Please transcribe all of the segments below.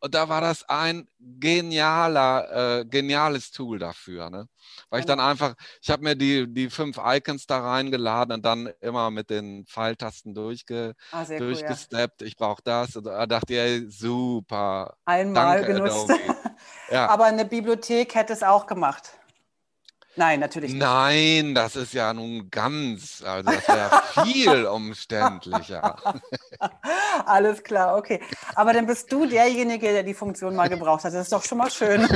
Und da war das ein genialer, äh, geniales Tool dafür. Ne? Weil ich dann einfach, ich habe mir die, die fünf Icons da reingeladen und dann immer mit den Pfeiltasten durchge, ah, durchgesteppt. Cool, ja. Ich brauche das. Und da dachte ich, ey, super. Einmal Danke, genutzt. ja. Aber eine Bibliothek hätte es auch gemacht. Nein, natürlich nicht. Nein, das ist ja nun ganz, also das wäre viel umständlicher. Alles klar, okay. Aber dann bist du derjenige, der die Funktion mal gebraucht hat. Das ist doch schon mal schön.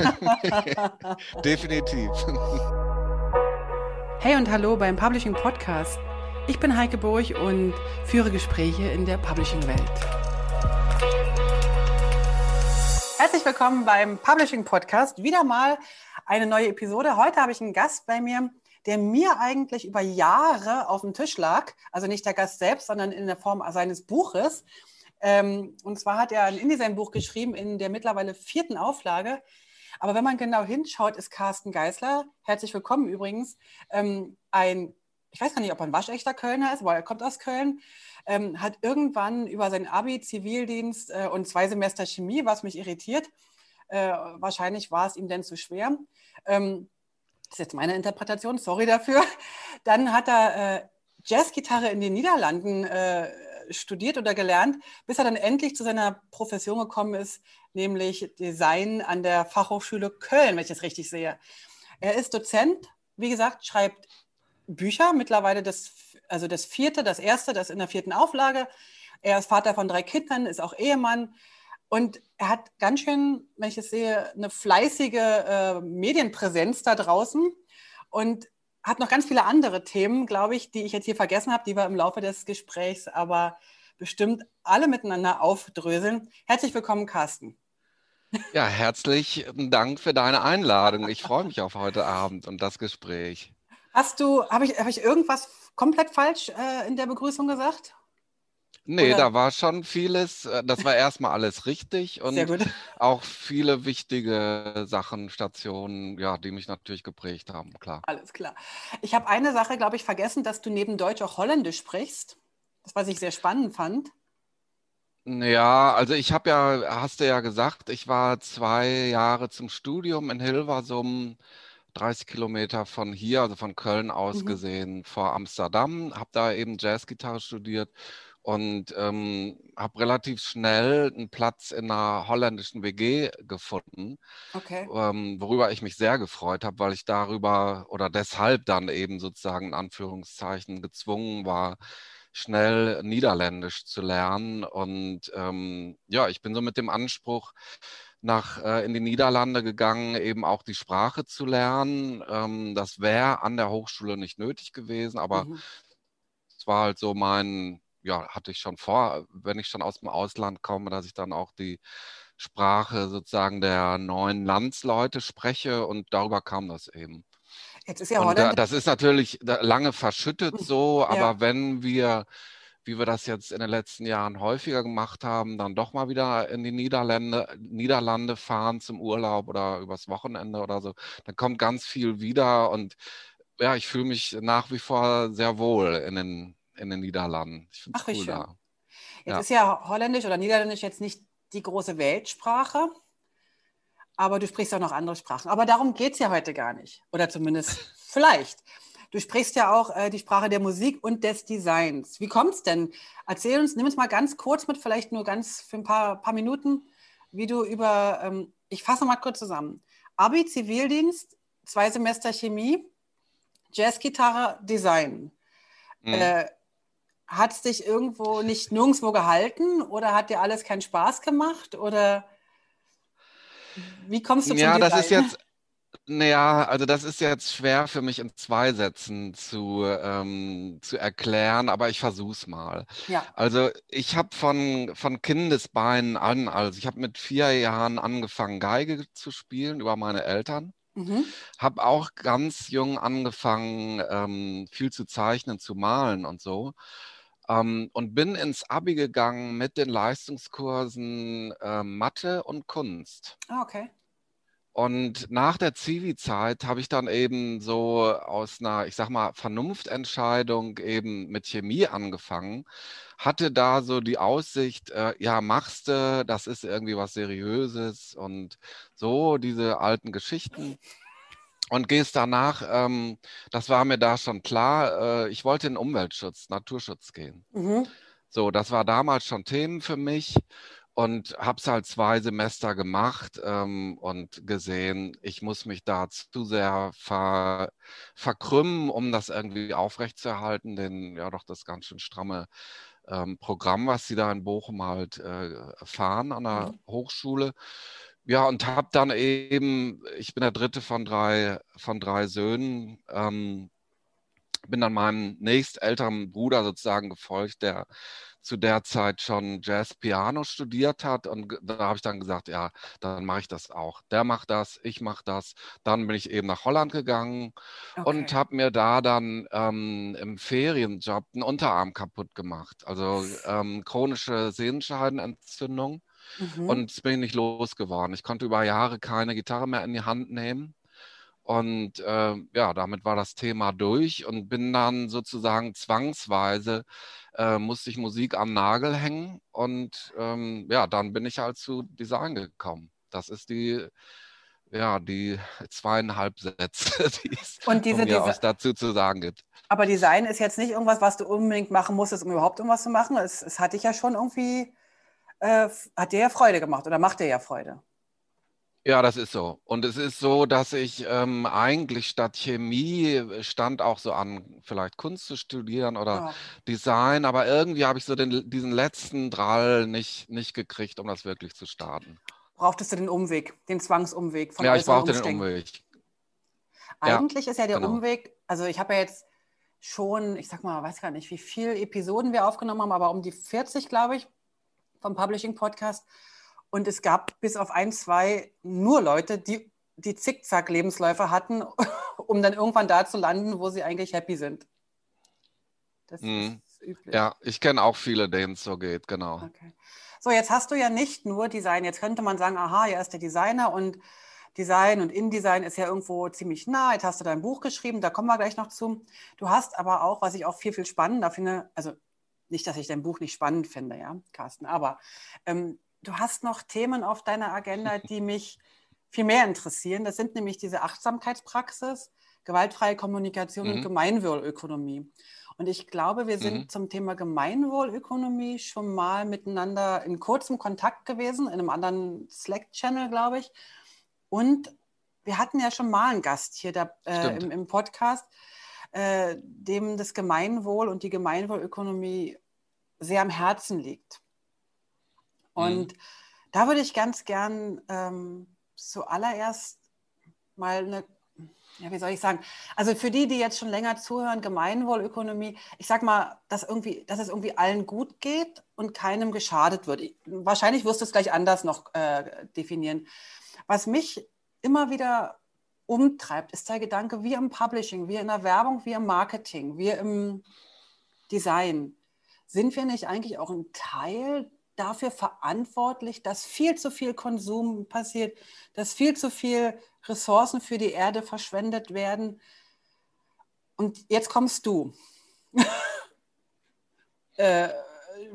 Definitiv. Hey und hallo beim Publishing Podcast. Ich bin Heike Burg und führe Gespräche in der Publishing-Welt. Herzlich willkommen beim Publishing Podcast. Wieder mal eine neue Episode. Heute habe ich einen Gast bei mir, der mir eigentlich über Jahre auf dem Tisch lag. Also nicht der Gast selbst, sondern in der Form seines Buches. Ähm, und zwar hat er ein InDesign-Buch geschrieben in der mittlerweile vierten Auflage. Aber wenn man genau hinschaut, ist Carsten Geisler, herzlich willkommen übrigens, ähm, ein, ich weiß gar nicht, ob er ein waschechter Kölner ist, aber er kommt aus Köln, ähm, hat irgendwann über sein Abi, Zivildienst äh, und zwei Semester Chemie, was mich irritiert, äh, wahrscheinlich war es ihm denn zu schwer. Ähm, das ist jetzt meine Interpretation, sorry dafür. Dann hat er äh, Jazzgitarre in den Niederlanden äh, studiert oder gelernt, bis er dann endlich zu seiner Profession gekommen ist, nämlich Design an der Fachhochschule Köln, wenn ich das richtig sehe. Er ist Dozent, wie gesagt, schreibt Bücher, mittlerweile das, also das vierte, das erste, das in der vierten Auflage. Er ist Vater von drei Kindern, ist auch Ehemann, und er hat ganz schön, wenn ich es sehe, eine fleißige äh, Medienpräsenz da draußen und hat noch ganz viele andere Themen, glaube ich, die ich jetzt hier vergessen habe, die wir im Laufe des Gesprächs aber bestimmt alle miteinander aufdröseln. Herzlich willkommen, Carsten. Ja, herzlichen Dank für deine Einladung. Ich freue mich auf heute Abend und das Gespräch. Hast du, habe ich, hab ich irgendwas komplett falsch äh, in der Begrüßung gesagt? Nee, Oder? da war schon vieles, äh, das war erstmal alles richtig und auch viele wichtige Sachen, Stationen, ja, die mich natürlich geprägt haben, klar. Alles klar. Ich habe eine Sache, glaube ich, vergessen, dass du neben Deutsch auch Holländisch sprichst. Das, was ich sehr spannend fand. Ja, also ich habe ja, hast du ja gesagt, ich war zwei Jahre zum Studium in Hilversum, 30 Kilometer von hier, also von Köln aus mhm. gesehen, vor Amsterdam, habe da eben Jazzgitarre studiert und ähm, habe relativ schnell einen Platz in einer holländischen WG gefunden, okay. ähm, worüber ich mich sehr gefreut habe, weil ich darüber oder deshalb dann eben sozusagen in Anführungszeichen gezwungen war, schnell Niederländisch zu lernen. Und ähm, ja, ich bin so mit dem Anspruch nach äh, in die Niederlande gegangen, eben auch die Sprache zu lernen. Ähm, das wäre an der Hochschule nicht nötig gewesen, aber mhm. es war halt so mein ja, hatte ich schon vor, wenn ich schon aus dem Ausland komme, dass ich dann auch die Sprache sozusagen der neuen Landsleute spreche und darüber kam das eben. Jetzt ist ja und Holland das ist natürlich lange verschüttet hm, so, aber ja. wenn wir, wie wir das jetzt in den letzten Jahren häufiger gemacht haben, dann doch mal wieder in die Niederlande, Niederlande fahren zum Urlaub oder übers Wochenende oder so, dann kommt ganz viel wieder und ja, ich fühle mich nach wie vor sehr wohl in den in den Niederlanden. Ich finde es cool da. Jetzt ja. ist ja Holländisch oder Niederländisch jetzt nicht die große Weltsprache, aber du sprichst auch noch andere Sprachen. Aber darum geht es ja heute gar nicht. Oder zumindest vielleicht. Du sprichst ja auch äh, die Sprache der Musik und des Designs. Wie kommt es denn? Erzähl uns, nimm uns mal ganz kurz mit, vielleicht nur ganz für ein paar, paar Minuten, wie du über, ähm, ich fasse mal kurz zusammen. Abi, Zivildienst, zwei Semester Chemie, Jazzgitarre, Design. Mhm. Äh, hat es dich irgendwo nicht nirgendwo gehalten oder hat dir alles keinen Spaß gemacht oder wie kommst du zum Ja, Design? das ist jetzt, naja, also das ist jetzt schwer für mich in zwei Sätzen zu, ähm, zu erklären, aber ich versuche es mal. Ja. Also ich habe von, von Kindesbeinen an, also ich habe mit vier Jahren angefangen, Geige zu spielen über meine Eltern. Mhm. Habe auch ganz jung angefangen, ähm, viel zu zeichnen, zu malen und so. Ähm, und bin ins Abi gegangen mit den Leistungskursen äh, Mathe und Kunst. Ah, okay. Und nach der Zivi-Zeit habe ich dann eben so aus einer, ich sag mal, Vernunftentscheidung eben mit Chemie angefangen, hatte da so die Aussicht, äh, ja, machst du, das ist irgendwie was Seriöses und so, diese alten Geschichten. Und gehst danach, ähm, das war mir da schon klar, äh, ich wollte in Umweltschutz, Naturschutz gehen. Mhm. So, das war damals schon Themen für mich und habe es halt zwei Semester gemacht ähm, und gesehen, ich muss mich da zu sehr ver, verkrümmen, um das irgendwie aufrechtzuerhalten, denn ja doch das ganz schön stramme ähm, Programm, was sie da in Bochum halt äh, fahren an der mhm. Hochschule. Ja, und habe dann eben, ich bin der dritte von drei, von drei Söhnen, ähm, bin dann meinem nächstälteren Bruder sozusagen gefolgt, der zu der Zeit schon Jazz-Piano studiert hat. Und da habe ich dann gesagt, ja, dann mache ich das auch. Der macht das, ich mache das. Dann bin ich eben nach Holland gegangen okay. und habe mir da dann ähm, im Ferienjob einen Unterarm kaputt gemacht. Also ähm, chronische Sehenscheidenentzündung. Mhm. Und bin ich nicht losgeworden. Ich konnte über Jahre keine Gitarre mehr in die Hand nehmen. Und äh, ja, damit war das Thema durch und bin dann sozusagen zwangsweise, äh, musste ich Musik am Nagel hängen und ähm, ja, dann bin ich halt zu Design gekommen. Das ist die, ja, die zweieinhalb Sätze, die es und diese, mir aus dazu zu sagen gibt. Aber Design ist jetzt nicht irgendwas, was du unbedingt machen musstest, um überhaupt irgendwas zu machen. Es, es hat dich ja schon irgendwie, äh, hat dir ja Freude gemacht oder macht dir ja Freude. Ja, das ist so. Und es ist so, dass ich ähm, eigentlich statt Chemie äh, stand auch so an, vielleicht Kunst zu studieren oder ja. Design, aber irgendwie habe ich so den, diesen letzten Drall nicht, nicht gekriegt, um das wirklich zu starten. Brauchtest du den Umweg, den Zwangsumweg von Ja, ich brauchte den Umweg. Eigentlich ja, ist ja der genau. Umweg, also ich habe ja jetzt schon, ich sag mal, weiß gar nicht, wie viele Episoden wir aufgenommen haben, aber um die 40, glaube ich, vom Publishing Podcast. Und es gab bis auf ein, zwei nur Leute, die die Zickzack-Lebensläufe hatten, um dann irgendwann da zu landen, wo sie eigentlich happy sind. Das mhm. ist üblich. Ja, ich kenne auch viele, denen es so geht, genau. Okay. So, jetzt hast du ja nicht nur Design. Jetzt könnte man sagen, aha, er ist der Designer und Design und InDesign ist ja irgendwo ziemlich nah. Jetzt hast du dein Buch geschrieben, da kommen wir gleich noch zu. Du hast aber auch, was ich auch viel, viel spannender finde, also nicht, dass ich dein Buch nicht spannend finde, ja, Carsten, aber ähm, du hast noch Themen auf deiner Agenda, die mich viel mehr interessieren. Das sind nämlich diese Achtsamkeitspraxis, gewaltfreie Kommunikation mhm. und Gemeinwohlökonomie. Und ich glaube, wir sind mhm. zum Thema Gemeinwohlökonomie schon mal miteinander in kurzem Kontakt gewesen, in einem anderen Slack-Channel, glaube ich. Und wir hatten ja schon mal einen Gast hier da, äh, im, im, Podcast, äh, dem das Gemeinwohl und die Gemeinwohlökonomie sehr am Herzen liegt. Und mhm. da würde ich ganz gern ähm, zuallererst mal eine, ja, wie soll ich sagen, also für die, die jetzt schon länger zuhören, Gemeinwohlökonomie, ich sag mal, dass, irgendwie, dass es irgendwie allen gut geht und keinem geschadet wird. Ich, wahrscheinlich wirst du es gleich anders noch äh, definieren. Was mich immer wieder umtreibt, ist der Gedanke, wir im Publishing, wir in der Werbung, wir im Marketing, wir im Design, sind wir nicht eigentlich auch ein Teil dafür verantwortlich, dass viel zu viel Konsum passiert, dass viel zu viel Ressourcen für die Erde verschwendet werden. Und jetzt kommst du. äh,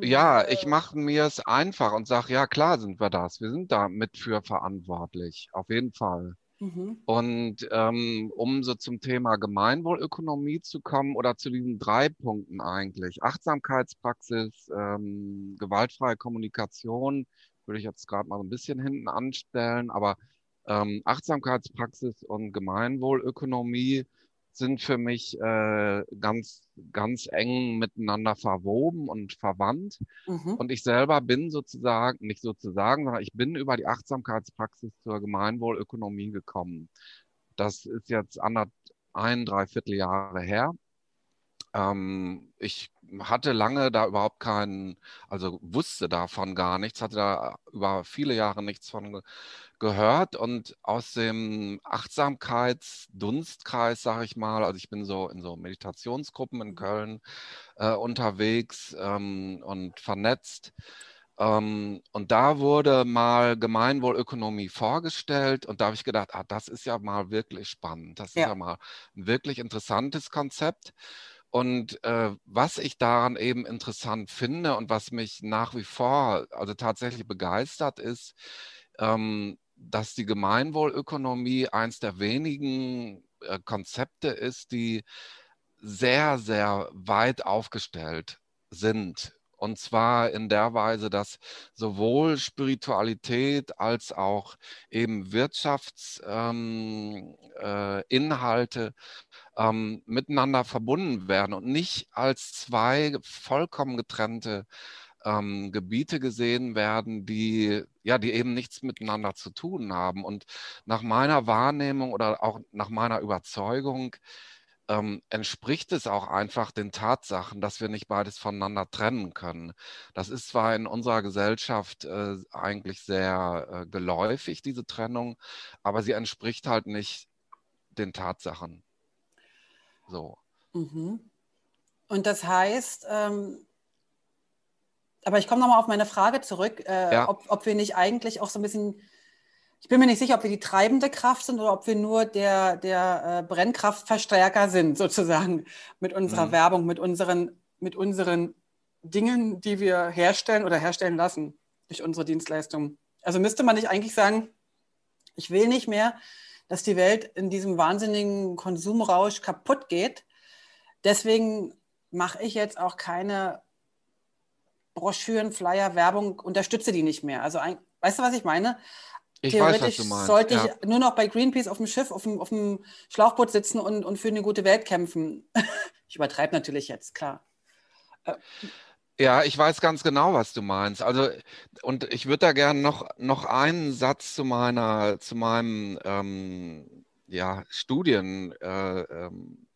ja, ich mache mir es einfach und sage, ja klar sind wir das. Wir sind da mit für verantwortlich, auf jeden Fall. Mhm. Und ähm, um so zum Thema Gemeinwohlökonomie zu kommen oder zu diesen drei Punkten eigentlich, Achtsamkeitspraxis, ähm, gewaltfreie Kommunikation, würde ich jetzt gerade mal so ein bisschen hinten anstellen, aber ähm, Achtsamkeitspraxis und Gemeinwohlökonomie sind für mich äh, ganz, ganz eng miteinander verwoben und verwandt. Mhm. Und ich selber bin sozusagen, nicht sozusagen, sondern ich bin über die Achtsamkeitspraxis zur Gemeinwohlökonomie gekommen. Das ist jetzt anderthalb, ein, dreiviertel Jahre her. Ähm, ich hatte lange da überhaupt keinen, also wusste davon gar nichts, hatte da über viele Jahre nichts von gehört und aus dem Achtsamkeitsdunstkreis, sage ich mal, also ich bin so in so Meditationsgruppen in Köln äh, unterwegs ähm, und vernetzt, Ähm, und da wurde mal Gemeinwohlökonomie vorgestellt und da habe ich gedacht, ah, das ist ja mal wirklich spannend. Das ist ja, ja mal ein wirklich interessantes Konzept. Und äh, was ich daran eben interessant finde und was mich nach wie vor also tatsächlich begeistert ist, ähm, dass die Gemeinwohlökonomie eins der wenigen äh, Konzepte ist, die sehr, sehr weit aufgestellt sind. Und zwar in der Weise, dass sowohl Spiritualität als auch eben Wirtschaftsinhalte ähm, äh, ähm, miteinander verbunden werden und nicht als zwei vollkommen getrennte ähm, Gebiete gesehen werden, die ja, die eben nichts miteinander zu tun haben. Und nach meiner Wahrnehmung oder auch nach meiner Überzeugung ähm, entspricht es auch einfach den Tatsachen, dass wir nicht beides voneinander trennen können. Das ist zwar in unserer Gesellschaft äh, eigentlich sehr äh, geläufig, diese Trennung, aber sie entspricht halt nicht den Tatsachen. So. Mhm. Und das heißt, ähm, aber ich komme nochmal auf meine Frage zurück, äh, ja. ob, ob wir nicht eigentlich auch so ein bisschen ich bin mir nicht sicher, ob wir die treibende Kraft sind oder ob wir nur der, der äh, Brennkraftverstärker sind, sozusagen, mit unserer mhm. Werbung, mit unseren, mit unseren Dingen, die wir herstellen oder herstellen lassen durch unsere Dienstleistungen. Also müsste man nicht eigentlich sagen, ich will nicht mehr, dass die Welt in diesem wahnsinnigen Konsumrausch kaputt geht. Deswegen mache ich jetzt auch keine Broschüren, Flyer, Werbung, unterstütze die nicht mehr. Also, ein, weißt du, was ich meine? Ich Theoretisch weiß, sollte ich ja. nur noch bei Greenpeace auf dem Schiff, auf dem, auf dem Schlauchboot sitzen und, und für eine gute Welt kämpfen. ich übertreibe natürlich jetzt, klar. Äh, ja, ich weiß ganz genau, was du meinst. Also, und ich würde da gerne noch, noch einen Satz zu meiner, zu meinem ähm, ja, Studien äh, ähm,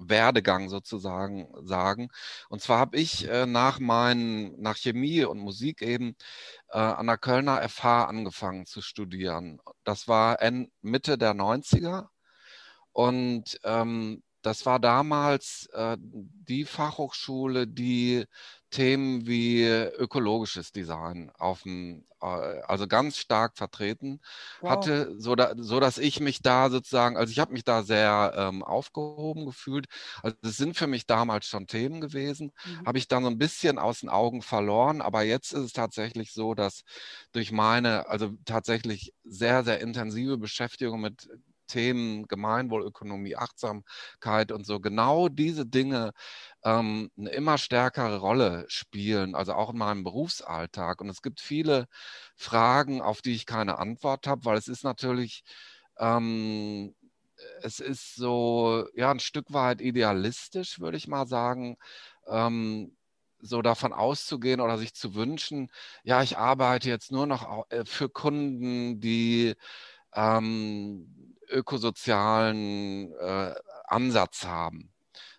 Werdegang sozusagen sagen. Und zwar habe ich äh, nach meinen, nach Chemie und Musik eben äh, an der Kölner FH angefangen zu studieren. Das war Mitte der 90er. Und ähm, das war damals äh, die Fachhochschule, die Themen wie ökologisches Design auf dem, äh, also ganz stark vertreten wow. hatte, so, da, so dass ich mich da sozusagen, also ich habe mich da sehr ähm, aufgehoben gefühlt. Also das sind für mich damals schon Themen gewesen, mhm. habe ich dann so ein bisschen aus den Augen verloren, aber jetzt ist es tatsächlich so, dass durch meine, also tatsächlich sehr, sehr intensive Beschäftigung mit Themen Gemeinwohlökonomie, Achtsamkeit und so, genau diese Dinge ähm, eine immer stärkere Rolle spielen, also auch in meinem Berufsalltag. Und es gibt viele Fragen, auf die ich keine Antwort habe, weil es ist natürlich, ähm, es ist so, ja, ein Stück weit idealistisch, würde ich mal sagen. Ähm, so davon auszugehen oder sich zu wünschen, ja, ich arbeite jetzt nur noch äh, für Kunden, die ähm, ökosozialen äh, Ansatz haben.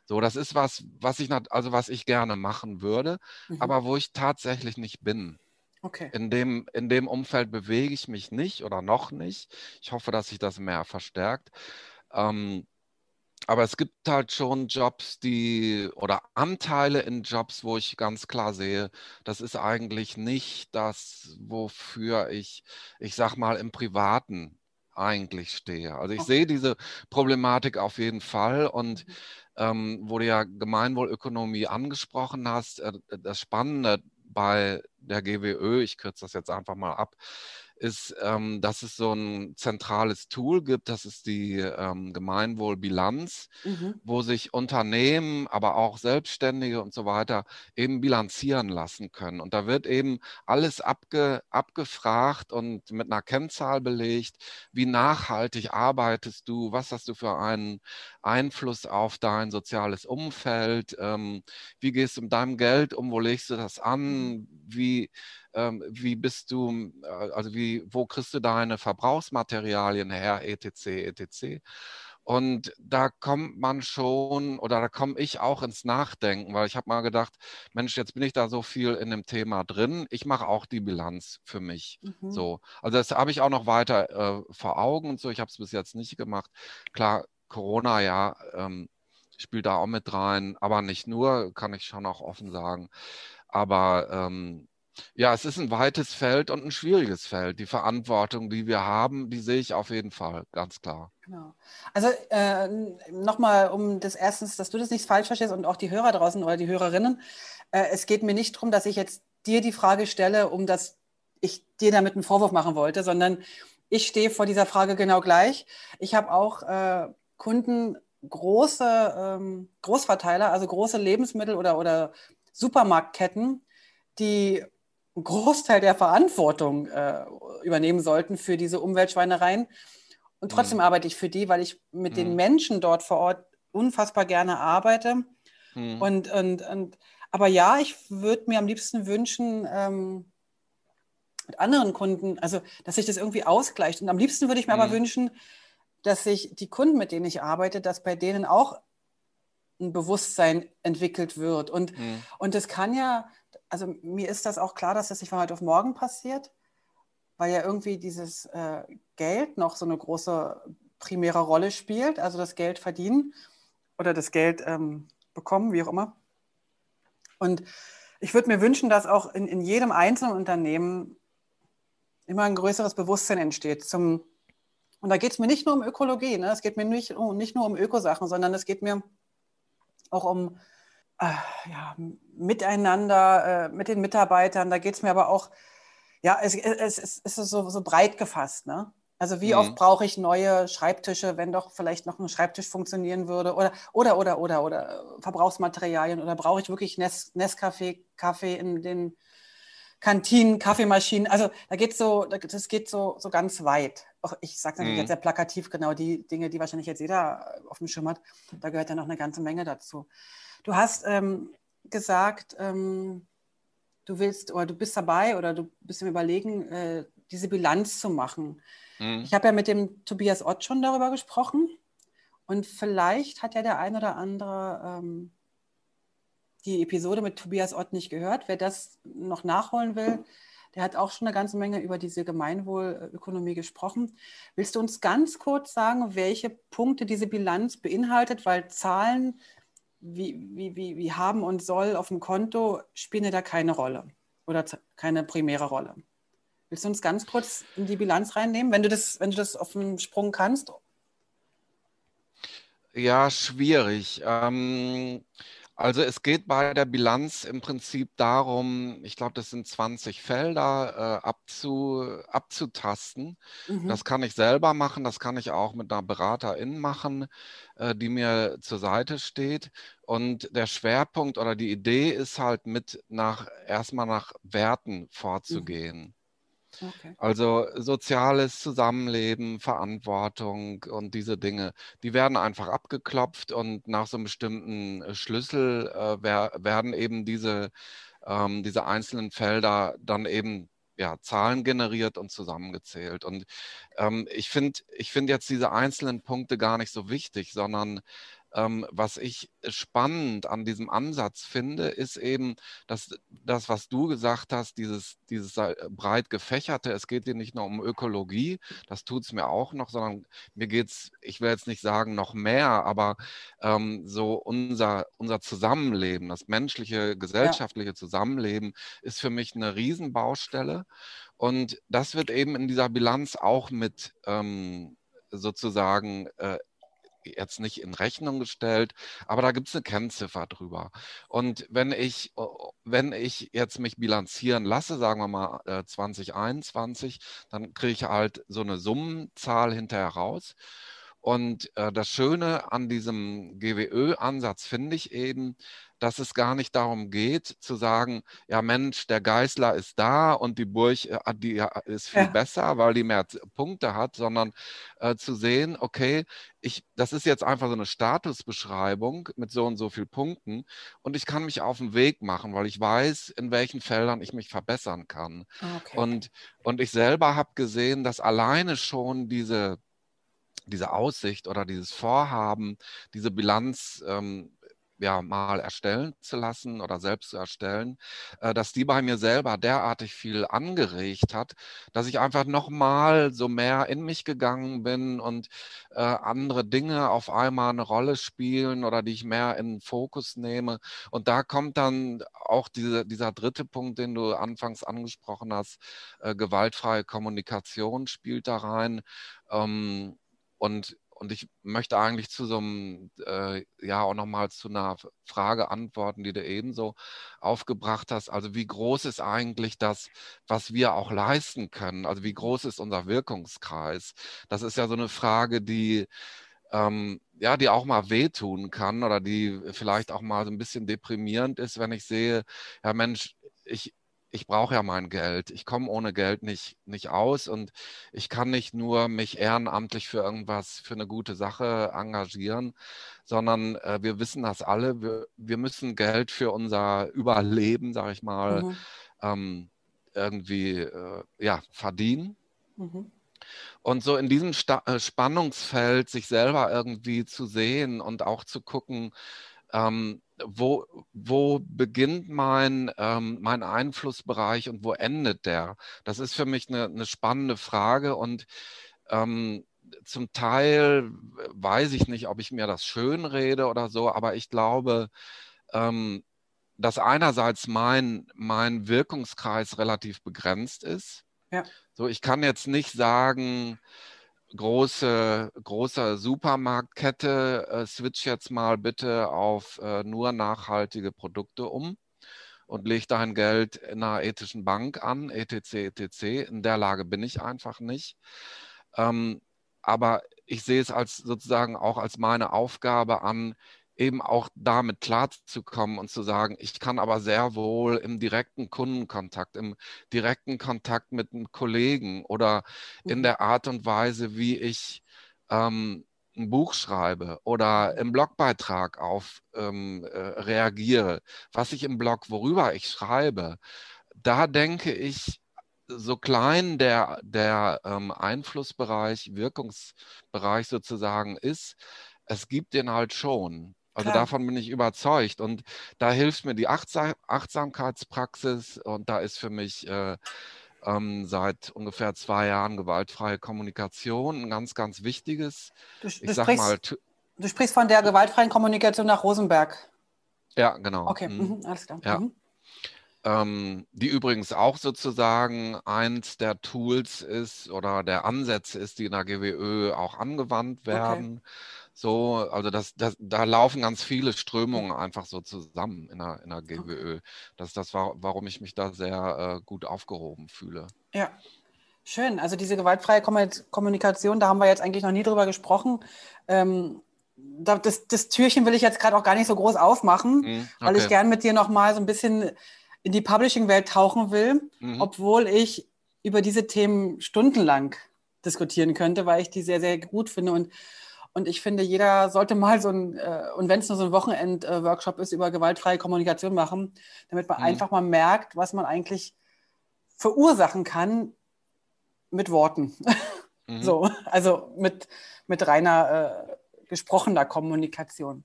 So, das ist was, was ich, also was ich gerne machen würde, mhm. aber wo ich tatsächlich nicht bin. Okay. In dem, in dem Umfeld bewege ich mich nicht oder noch nicht. Ich hoffe, dass sich das mehr verstärkt. Ähm, aber es gibt halt schon Jobs, die oder Anteile in Jobs, wo ich ganz klar sehe, das ist eigentlich nicht das, wofür ich, ich sag mal, im Privaten eigentlich stehe. Also ich okay. sehe diese Problematik auf jeden Fall und mhm. ähm, wo du ja Gemeinwohlökonomie angesprochen hast, äh, das Spannende bei der GWÖ, ich kürze das jetzt einfach mal ab, ist, ähm, dass es so ein zentrales Tool gibt, das ist die ähm, Gemeinwohlbilanz, mhm. wo sich Unternehmen, aber auch Selbstständige und so weiter eben bilanzieren lassen können. Und da wird eben alles abge, abgefragt und mit einer Kennzahl belegt, wie nachhaltig arbeitest du, was hast du für einen Einfluss auf dein soziales Umfeld, ähm, wie gehst du mit deinem Geld um, wo legst du das an, mhm. wie ähm, wie bist du, äh, also wie, wo kriegst du deine Verbrauchsmaterialien her, etc., etc. Und da kommt man schon, oder da komme ich auch ins Nachdenken, weil ich habe mal gedacht, Mensch, jetzt bin ich da so viel in dem Thema drin. Ich mache auch die Bilanz für mich. Mhm. So, also das habe ich auch noch weiter äh, vor Augen und so. Ich habe es bis jetzt nicht gemacht. Klar, Corona, ja, ähm, spielt da auch mit rein, aber nicht nur, kann ich schon auch offen sagen. Aber ähm, Ja, es ist ein weites Feld und ein schwieriges Feld. Die Verantwortung, die wir haben, die sehe ich auf jeden Fall, ganz klar. Genau. Also äh, nochmal, um das erstens, dass du das nicht falsch verstehst und auch die Hörer draußen oder die Hörerinnen. Äh, es geht mir nicht darum, dass ich jetzt dir die Frage stelle, um dass ich dir damit einen Vorwurf machen wollte, sondern ich stehe vor dieser Frage genau gleich. Ich habe auch äh, Kunden, große ähm, Großverteiler, also große Lebensmittel- oder, oder Supermarktketten, die einen Großteil der Verantwortung äh, übernehmen sollten für diese Umweltschweinereien. Und trotzdem mhm. arbeite ich für die, weil ich mit mhm. den Menschen dort vor Ort unfassbar gerne arbeite. Mhm. Und, und, und, aber ja, ich würde mir am liebsten wünschen, ähm, mit anderen Kunden, also dass sich das irgendwie ausgleicht. Und am liebsten würde ich mir aber mhm. wünschen, dass sich die Kunden, mit denen ich arbeite, dass bei denen auch ein Bewusstsein entwickelt wird. Und, mhm. und das kann ja, also mir ist das auch klar, dass das nicht von heute auf morgen passiert, weil ja irgendwie dieses äh, Geld noch so eine große primäre Rolle spielt, also das Geld verdienen oder das Geld ähm, bekommen, wie auch immer. Und ich würde mir wünschen, dass auch in, in jedem einzelnen Unternehmen immer ein größeres Bewusstsein entsteht. Zum, und da geht es mir nicht nur um Ökologie, ne? es geht mir nicht, oh, nicht nur um Ökosachen, sondern es geht mir auch um ja, Miteinander äh, mit den Mitarbeitern. Da geht es mir aber auch, ja, es, es, es ist so, so breit gefasst. Ne? Also wie mhm. oft brauche ich neue Schreibtische, wenn doch vielleicht noch ein Schreibtisch funktionieren würde oder oder oder oder oder Verbrauchsmaterialien oder brauche ich wirklich Nes Nescafé Kaffee in den Kantinen, Kaffeemaschinen. Also da geht so, das geht so, so ganz weit. Auch ich sage natürlich mhm. jetzt sehr plakativ, genau die Dinge, die wahrscheinlich jetzt jeder auf dem Schirm hat. Da gehört ja noch eine ganze Menge dazu. Du hast ähm, gesagt, ähm, du willst oder du bist dabei oder du bist im Überlegen, äh, diese Bilanz zu machen. Mhm. Ich habe ja mit dem Tobias Ott schon darüber gesprochen und vielleicht hat ja der ein oder andere ähm, die Episode mit Tobias Ott nicht gehört. Wer das noch nachholen will, der hat auch schon eine ganze Menge über diese Gemeinwohlökonomie gesprochen. Willst du uns ganz kurz sagen, welche Punkte diese Bilanz beinhaltet? Weil Zahlen wie, wie, wie, wie haben und soll auf dem Konto spielen da keine Rolle oder keine primäre Rolle. Willst du uns ganz kurz in die Bilanz reinnehmen, wenn du das, wenn du das auf dem Sprung kannst? Ja, schwierig. Ähm, also es geht bei der Bilanz im Prinzip darum, ich glaube, das sind 20 Felder äh, abzu, abzutasten. Mhm. Das kann ich selber machen, das kann ich auch mit einer Beraterin machen, äh, die mir zur Seite steht. Und der Schwerpunkt oder die Idee ist halt mit nach erstmal nach Werten mhm. vorzugehen. Mhm. Also soziales Zusammenleben, Verantwortung und diese Dinge, die werden einfach abgeklopft und nach so einem bestimmten äh, Schlüssel äh, werden eben diese, ähm, diese einzelnen Felder dann eben ja, Zahlen generiert und zusammengezählt. Und ähm, ich finde ich find jetzt diese einzelnen Punkte gar nicht so wichtig, sondern ähm, was ich spannend an diesem Ansatz finde, ist eben, dass das, was du gesagt hast, dieses, dieses breit gefächerte, es geht dir nicht nur um Ökologie, das tut es mir auch noch, sondern mir geht es, ich will jetzt nicht sagen noch mehr, aber ähm, so unser, unser Zusammenleben, das menschliche, gesellschaftliche ja. Zusammenleben ist für mich eine Riesenbaustelle. Und das wird eben in dieser Bilanz auch mit ähm, sozusagen äh, jetzt nicht in Rechnung gestellt, aber da gibt es eine Kennziffer drüber. Und wenn ich, wenn ich jetzt mich bilanzieren lasse, sagen wir mal äh, 2021, dann kriege ich halt so eine Summenzahl hinterher raus. Und äh, das Schöne an diesem GWÖ-Ansatz finde ich eben, dass es gar nicht darum geht zu sagen, ja Mensch, der Geißler ist da und die Burg äh, die ist viel ja. besser, weil die mehr Punkte hat, sondern äh, zu sehen, okay, ich, das ist jetzt einfach so eine Statusbeschreibung mit so und so viel Punkten und ich kann mich auf den Weg machen, weil ich weiß, in welchen Feldern ich mich verbessern kann. Okay. Und, und ich selber habe gesehen, dass alleine schon diese diese Aussicht oder dieses Vorhaben, diese Bilanz ähm, ja mal erstellen zu lassen oder selbst zu erstellen, äh, dass die bei mir selber derartig viel angeregt hat, dass ich einfach nochmal so mehr in mich gegangen bin und äh, andere Dinge auf einmal eine Rolle spielen oder die ich mehr in den Fokus nehme. Und da kommt dann auch diese, dieser dritte Punkt, den du anfangs angesprochen hast, äh, gewaltfreie Kommunikation spielt da rein. Ähm, und und ich möchte eigentlich zu so einem, äh, ja, auch nochmal zu einer Frage antworten, die du ebenso aufgebracht hast. Also wie groß ist eigentlich das, was wir auch leisten können? Also wie groß ist unser Wirkungskreis? Das ist ja so eine Frage, die, ähm, ja, die auch mal wehtun kann oder die vielleicht auch mal so ein bisschen deprimierend ist, wenn ich sehe, ja Mensch, ich, ich brauche ja mein Geld. Ich komme ohne Geld nicht, nicht aus und ich kann nicht nur mich ehrenamtlich für irgendwas, für eine gute Sache engagieren, sondern äh, wir wissen das alle. Wir, wir müssen Geld für unser Überleben, sage ich mal, mhm. ähm, irgendwie äh, ja, verdienen. Mhm. Und so in diesem Sta äh, Spannungsfeld sich selber irgendwie zu sehen und auch zu gucken, ähm, wo, wo beginnt mein, ähm, mein Einflussbereich und wo endet der? Das ist für mich eine, eine spannende Frage und ähm, zum Teil weiß ich nicht, ob ich mir das schön rede oder so, aber ich glaube, ähm, dass einerseits mein, mein Wirkungskreis relativ begrenzt ist. Ja. So, ich kann jetzt nicht sagen, große, große Supermarktkette, äh, switch jetzt mal bitte auf äh, nur nachhaltige Produkte um und leg dein Geld in einer ethischen Bank an, etc., etc. In der Lage bin ich einfach nicht. Ähm, aber ich sehe es als sozusagen auch als meine Aufgabe an, eben auch damit klarzukommen und zu sagen, ich kann aber sehr wohl im direkten Kundenkontakt, im direkten Kontakt mit einem Kollegen oder in mhm. der Art und Weise, wie ich ähm, ein Buch schreibe oder im Blogbeitrag auf ähm, äh, reagiere, was ich im Blog, worüber ich schreibe, da denke ich, so klein der, der ähm, Einflussbereich, Wirkungsbereich sozusagen ist, es gibt den halt schon. Also Klar. davon bin ich überzeugt. Und da hilft mir die Achtsam Achtsamkeitspraxis und da ist für mich äh, ähm, seit ungefähr zwei Jahren gewaltfreie Kommunikation ein ganz, ganz wichtiges. Du, ich du, sag sprichst, mal, du sprichst von der gewaltfreien Kommunikation nach Rosenberg. Ja, genau. Okay, mhm. Mhm, alles klar. Ja. Mhm. Ähm, die übrigens auch sozusagen eins der Tools ist oder der Ansätze ist, die in der GWÖ auch angewandt werden. Okay. So, also das, das, da laufen ganz viele Strömungen einfach so zusammen in der, in der GWÖ. Das ist das, warum ich mich da sehr äh, gut aufgehoben fühle. Ja, schön. Also diese gewaltfreie Kommunikation, da haben wir jetzt eigentlich noch nie drüber gesprochen. Ähm, das, das, Türchen will ich jetzt gerade auch gar nicht so groß aufmachen, mhm, okay. weil ich gern mit dir noch mal so ein bisschen in die Publishing-Welt tauchen will, mhm. obwohl ich über diese Themen stundenlang diskutieren könnte, weil ich die sehr, sehr gut finde und und ich finde, jeder sollte mal so ein, äh, und wenn es nur so ein Wochenend-Workshop ist, über gewaltfreie Kommunikation machen, damit man mhm. einfach mal merkt, was man eigentlich verursachen kann mit Worten. Mhm. So, also mit, mit reiner äh, gesprochener Kommunikation.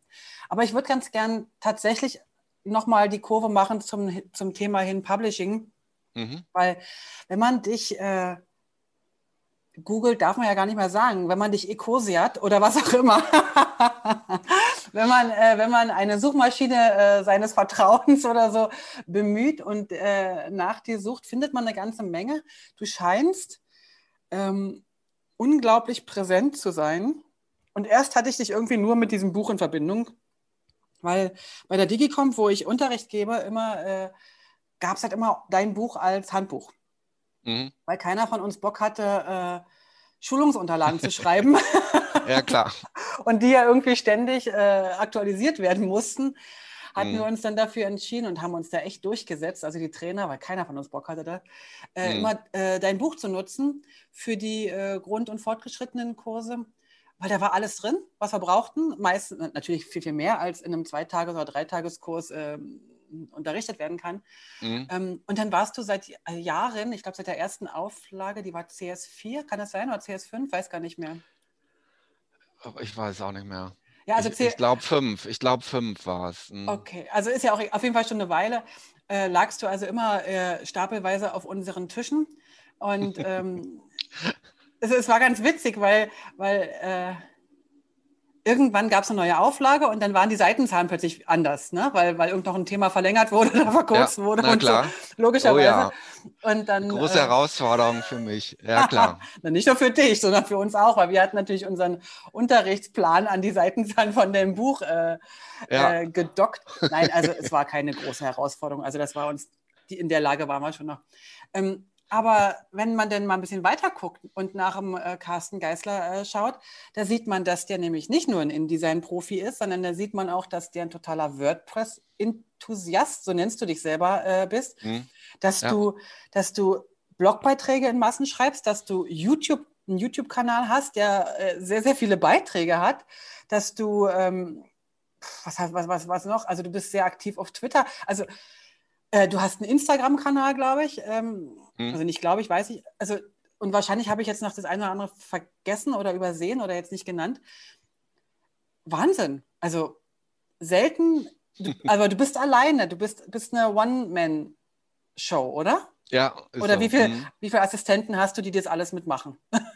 Aber ich würde ganz gern tatsächlich nochmal die Kurve machen zum, zum Thema hin Publishing. Mhm. Weil wenn man dich äh, Google darf man ja gar nicht mehr sagen, wenn man dich Ecosiat oder was auch immer, wenn, man, äh, wenn man eine Suchmaschine äh, seines Vertrauens oder so bemüht und äh, nach dir sucht, findet man eine ganze Menge. Du scheinst ähm, unglaublich präsent zu sein. Und erst hatte ich dich irgendwie nur mit diesem Buch in Verbindung, weil bei der Digicom, wo ich Unterricht gebe, immer äh, gab es halt immer dein Buch als Handbuch. Mhm. Weil keiner von uns Bock hatte, äh, Schulungsunterlagen zu schreiben. ja, klar. und die ja irgendwie ständig äh, aktualisiert werden mussten, hatten mhm. wir uns dann dafür entschieden und haben uns da echt durchgesetzt, also die Trainer, weil keiner von uns Bock hatte da, äh, mhm. immer äh, dein Buch zu nutzen für die äh, Grund- und fortgeschrittenen Kurse. Weil da war alles drin, was wir brauchten. Meistens natürlich viel, viel mehr als in einem Zweitages- oder Dreitageskurs ähm, unterrichtet werden kann. Mhm. Ähm, und dann warst du seit äh, Jahren, ich glaube seit der ersten Auflage, die war CS4, kann das sein, oder CS5, weiß gar nicht mehr. Ich weiß auch nicht mehr. Ja, also ich ich glaube fünf. Ich glaube fünf war es. Mhm. Okay, also ist ja auch auf jeden Fall schon eine Weile. Äh, lagst du also immer äh, stapelweise auf unseren Tischen. Und ähm, es, es, war ganz witzig, weil, weil äh, irgendwann gab es eine neue Auflage und dann waren die Seitenzahlen plötzlich anders, ne? weil, weil irgend noch ein Thema verlängert wurde oder verkürzt ja, wurde. Na klar. So, logischerweise. Oh, ja. und dann, Große äh, Herausforderung für mich, ja klar. nicht nur für dich, sondern für uns auch, weil wir hatten natürlich unseren Unterrichtsplan an die Seitenzahlen von dem Buch äh, ja. äh, gedockt. Nein, also es war keine große Herausforderung. Also das war uns, die, in der Lage waren wir schon noch. Ähm, aber wenn man denn mal ein bisschen weiter guckt und nach dem äh, Carsten Geißler äh, schaut, da sieht man, dass der nämlich nicht nur ein InDesign-Profi ist, sondern da sieht man auch, dass der ein totaler WordPress-Enthusiast, so nennst du dich selber, äh, bist. Mhm. Dass, ja. du, dass du Blogbeiträge in Massen schreibst, dass du YouTube, einen YouTube-Kanal hast, der äh, sehr, sehr viele Beiträge hat, dass du, ähm, was, was, was, was noch? Also du bist sehr aktiv auf Twitter. Also äh, du hast einen Instagram-Kanal, glaube ich. Ähm, hm. Also nicht glaube ich, weiß ich. Also, und wahrscheinlich habe ich jetzt noch das eine oder andere vergessen oder übersehen oder jetzt nicht genannt. Wahnsinn. Also selten, du, aber du bist alleine, du bist, bist eine One-Man-Show, oder? Ja. Oder so. wie, viel, hm. wie viele Assistenten hast du, die das alles mitmachen?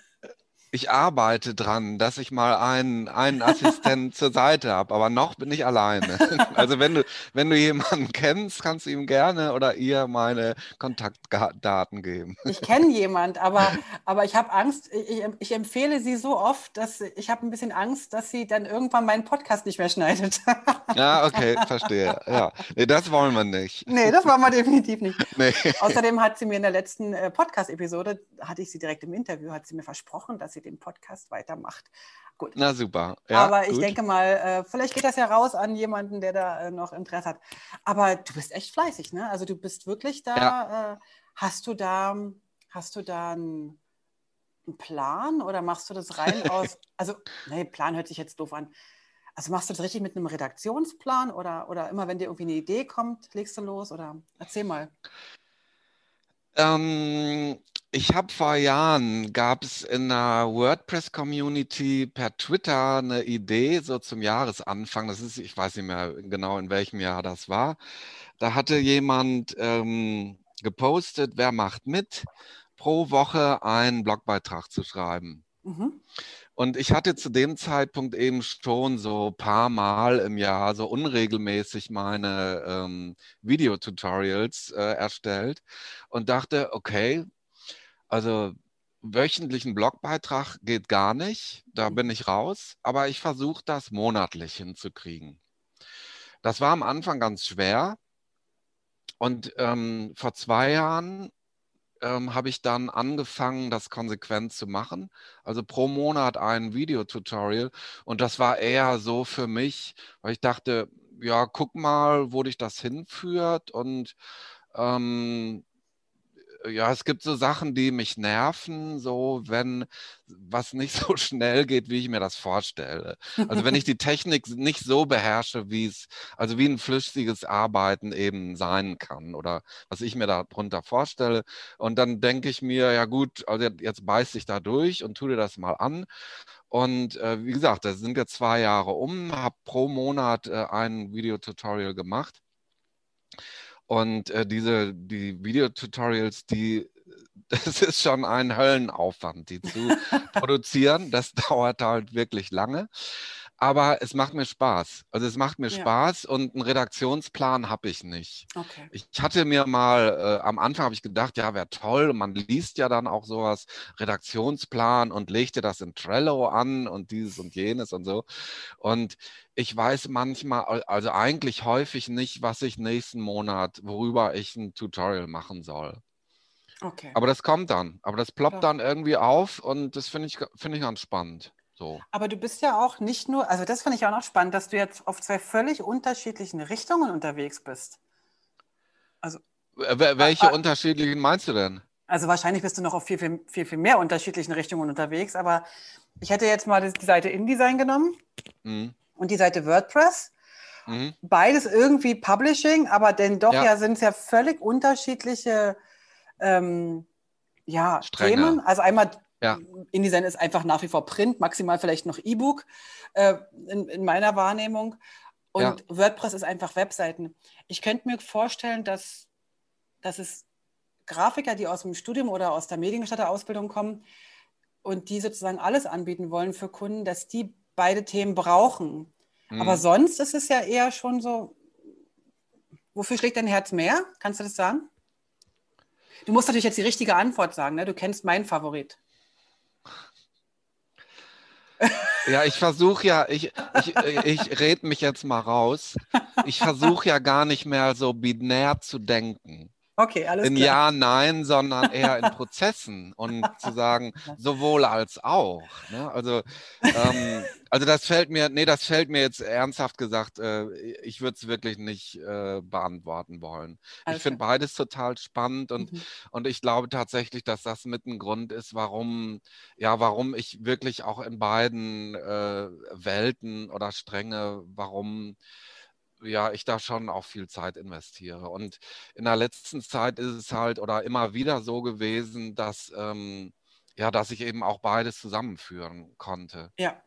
ich arbeite dran, dass ich mal einen, einen Assistenten zur Seite habe, aber noch bin ich alleine. Also wenn du, wenn du jemanden kennst, kannst du ihm gerne oder ihr meine Kontaktdaten geben. Ich kenne jemanden, aber, aber ich habe Angst, ich, ich, empfehle sie so oft, dass ich habe ein bisschen Angst, dass sie dann irgendwann meinen Podcast nicht mehr schneidet. Ja, okay, verstehe. Ja. Nee, das wollen wir nicht. Nee, das wollen wir definitiv nicht. Nee. Außerdem hat sie mir in der letzten äh, Podcast-Episode, hatte ich sie direkt im Interview, hat sie mir versprochen, dass sie sie den Podcast weitermacht. Gut. Na super. Ja, Aber ich gut. denke mal, äh, vielleicht geht das ja raus an jemanden, der da äh, noch Interesse hat. Aber du bist echt fleißig, ne? Also du bist wirklich da. Ja. Äh, hast du da, hast du da einen, einen Plan oder machst du das rein aus? Also, nee, Plan hört sich jetzt doof an. Also machst du das richtig mit einem Redaktionsplan oder, oder immer, wenn dir irgendwie eine Idee kommt, legst du los oder erzähl mal. Ähm, ich habe vor Jahren, gab es in der WordPress-Community per Twitter eine Idee, so zum Jahresanfang, das ist, ich weiß nicht mehr genau, in welchem Jahr das war. Da hatte jemand ähm, gepostet, wer macht mit, pro Woche einen Blogbeitrag zu schreiben. Mhm. Und ich hatte zu dem Zeitpunkt eben schon so ein paar Mal im Jahr so unregelmäßig meine ähm, Videotutorials äh, erstellt und dachte, okay, also wöchentlichen Blogbeitrag geht gar nicht, da mhm. bin ich raus, aber ich versuche das monatlich hinzukriegen. Das war am Anfang ganz schwer. Und ähm, vor zwei Jahren ähm, habe ich dann angefangen, das konsequent zu machen. Also pro Monat ein Videotutorial. Und das war eher so für mich, weil ich dachte, ja, guck mal, wo dich das hinführt. Und ähm, ja, es gibt so Sachen, die mich nerven, so wenn was nicht so schnell geht, wie ich mir das vorstelle. Also wenn ich die Technik nicht so beherrsche, wie es, also wie ein flüssiges Arbeiten eben sein kann oder was ich mir darunter vorstelle. Und dann denke ich mir, ja gut, also jetzt beiß dich da durch und tu dir das mal an. Und äh, wie gesagt, da sind jetzt zwei Jahre um, habe pro Monat äh, ein Videotutorial gemacht. Und äh, diese, die Videotutorials, die, das ist schon ein Höllenaufwand, die zu produzieren. Das dauert halt wirklich lange. Aber es macht mir Spaß. Also es macht mir ja. Spaß und einen Redaktionsplan habe ich nicht. Okay. Ich hatte mir mal, äh, am Anfang habe ich gedacht, ja, wäre toll. Man liest ja dann auch sowas, Redaktionsplan und legte das in Trello an und dieses und jenes und so. Und ich weiß manchmal, also eigentlich häufig nicht, was ich nächsten Monat, worüber ich ein Tutorial machen soll. Okay. Aber das kommt dann. Aber das ploppt ja. dann irgendwie auf und das finde ich, find ich ganz spannend. So. Aber du bist ja auch nicht nur, also das finde ich auch noch spannend, dass du jetzt auf zwei völlig unterschiedlichen Richtungen unterwegs bist. Also welche aber, unterschiedlichen meinst du denn? Also wahrscheinlich bist du noch auf viel, viel, viel, viel mehr unterschiedlichen Richtungen unterwegs, aber ich hätte jetzt mal die Seite InDesign genommen mhm. und die Seite WordPress. Mhm. Beides irgendwie Publishing, aber denn doch ja, ja sind es ja völlig unterschiedliche ähm, ja, Themen. Also einmal Ja. InDesign ist einfach nach wie vor Print, maximal vielleicht noch E-Book äh, in, in, meiner Wahrnehmung. Und ja. WordPress ist einfach Webseiten. Ich könnte mir vorstellen, dass, dass es Grafiker, die aus dem Studium oder aus der Mediengestalter-Ausbildung kommen und die sozusagen alles anbieten wollen für Kunden, dass die beide Themen brauchen. Mhm. Aber sonst ist es ja eher schon so, wofür schlägt dein Herz mehr? Kannst du das sagen? Du musst natürlich jetzt die richtige Antwort sagen, ne? Du kennst meinen Favorit. Ja, ich versuche ja, ich, ich, ich rede mich jetzt mal raus. Ich versuche ja gar nicht mehr so binär zu denken. Okay, alles in klar. Ja, Nein, sondern eher in Prozessen und zu sagen, sowohl als auch. Ne? Also, ähm, also das fällt mir, nee, das fällt mir jetzt ernsthaft gesagt, äh, ich würde es wirklich nicht äh, beantworten wollen. Also. Ich finde beides total spannend und, mhm. und ich glaube tatsächlich, dass das mit ein Grund ist, warum, ja, warum ich wirklich auch in beiden äh, Welten oder Stränge, warum ja, ich da schon auch viel Zeit investiere. Und in der letzten Zeit ist es halt oder immer wieder so gewesen, dass, ähm, ja, dass ich eben auch beides zusammenführen konnte. Ja,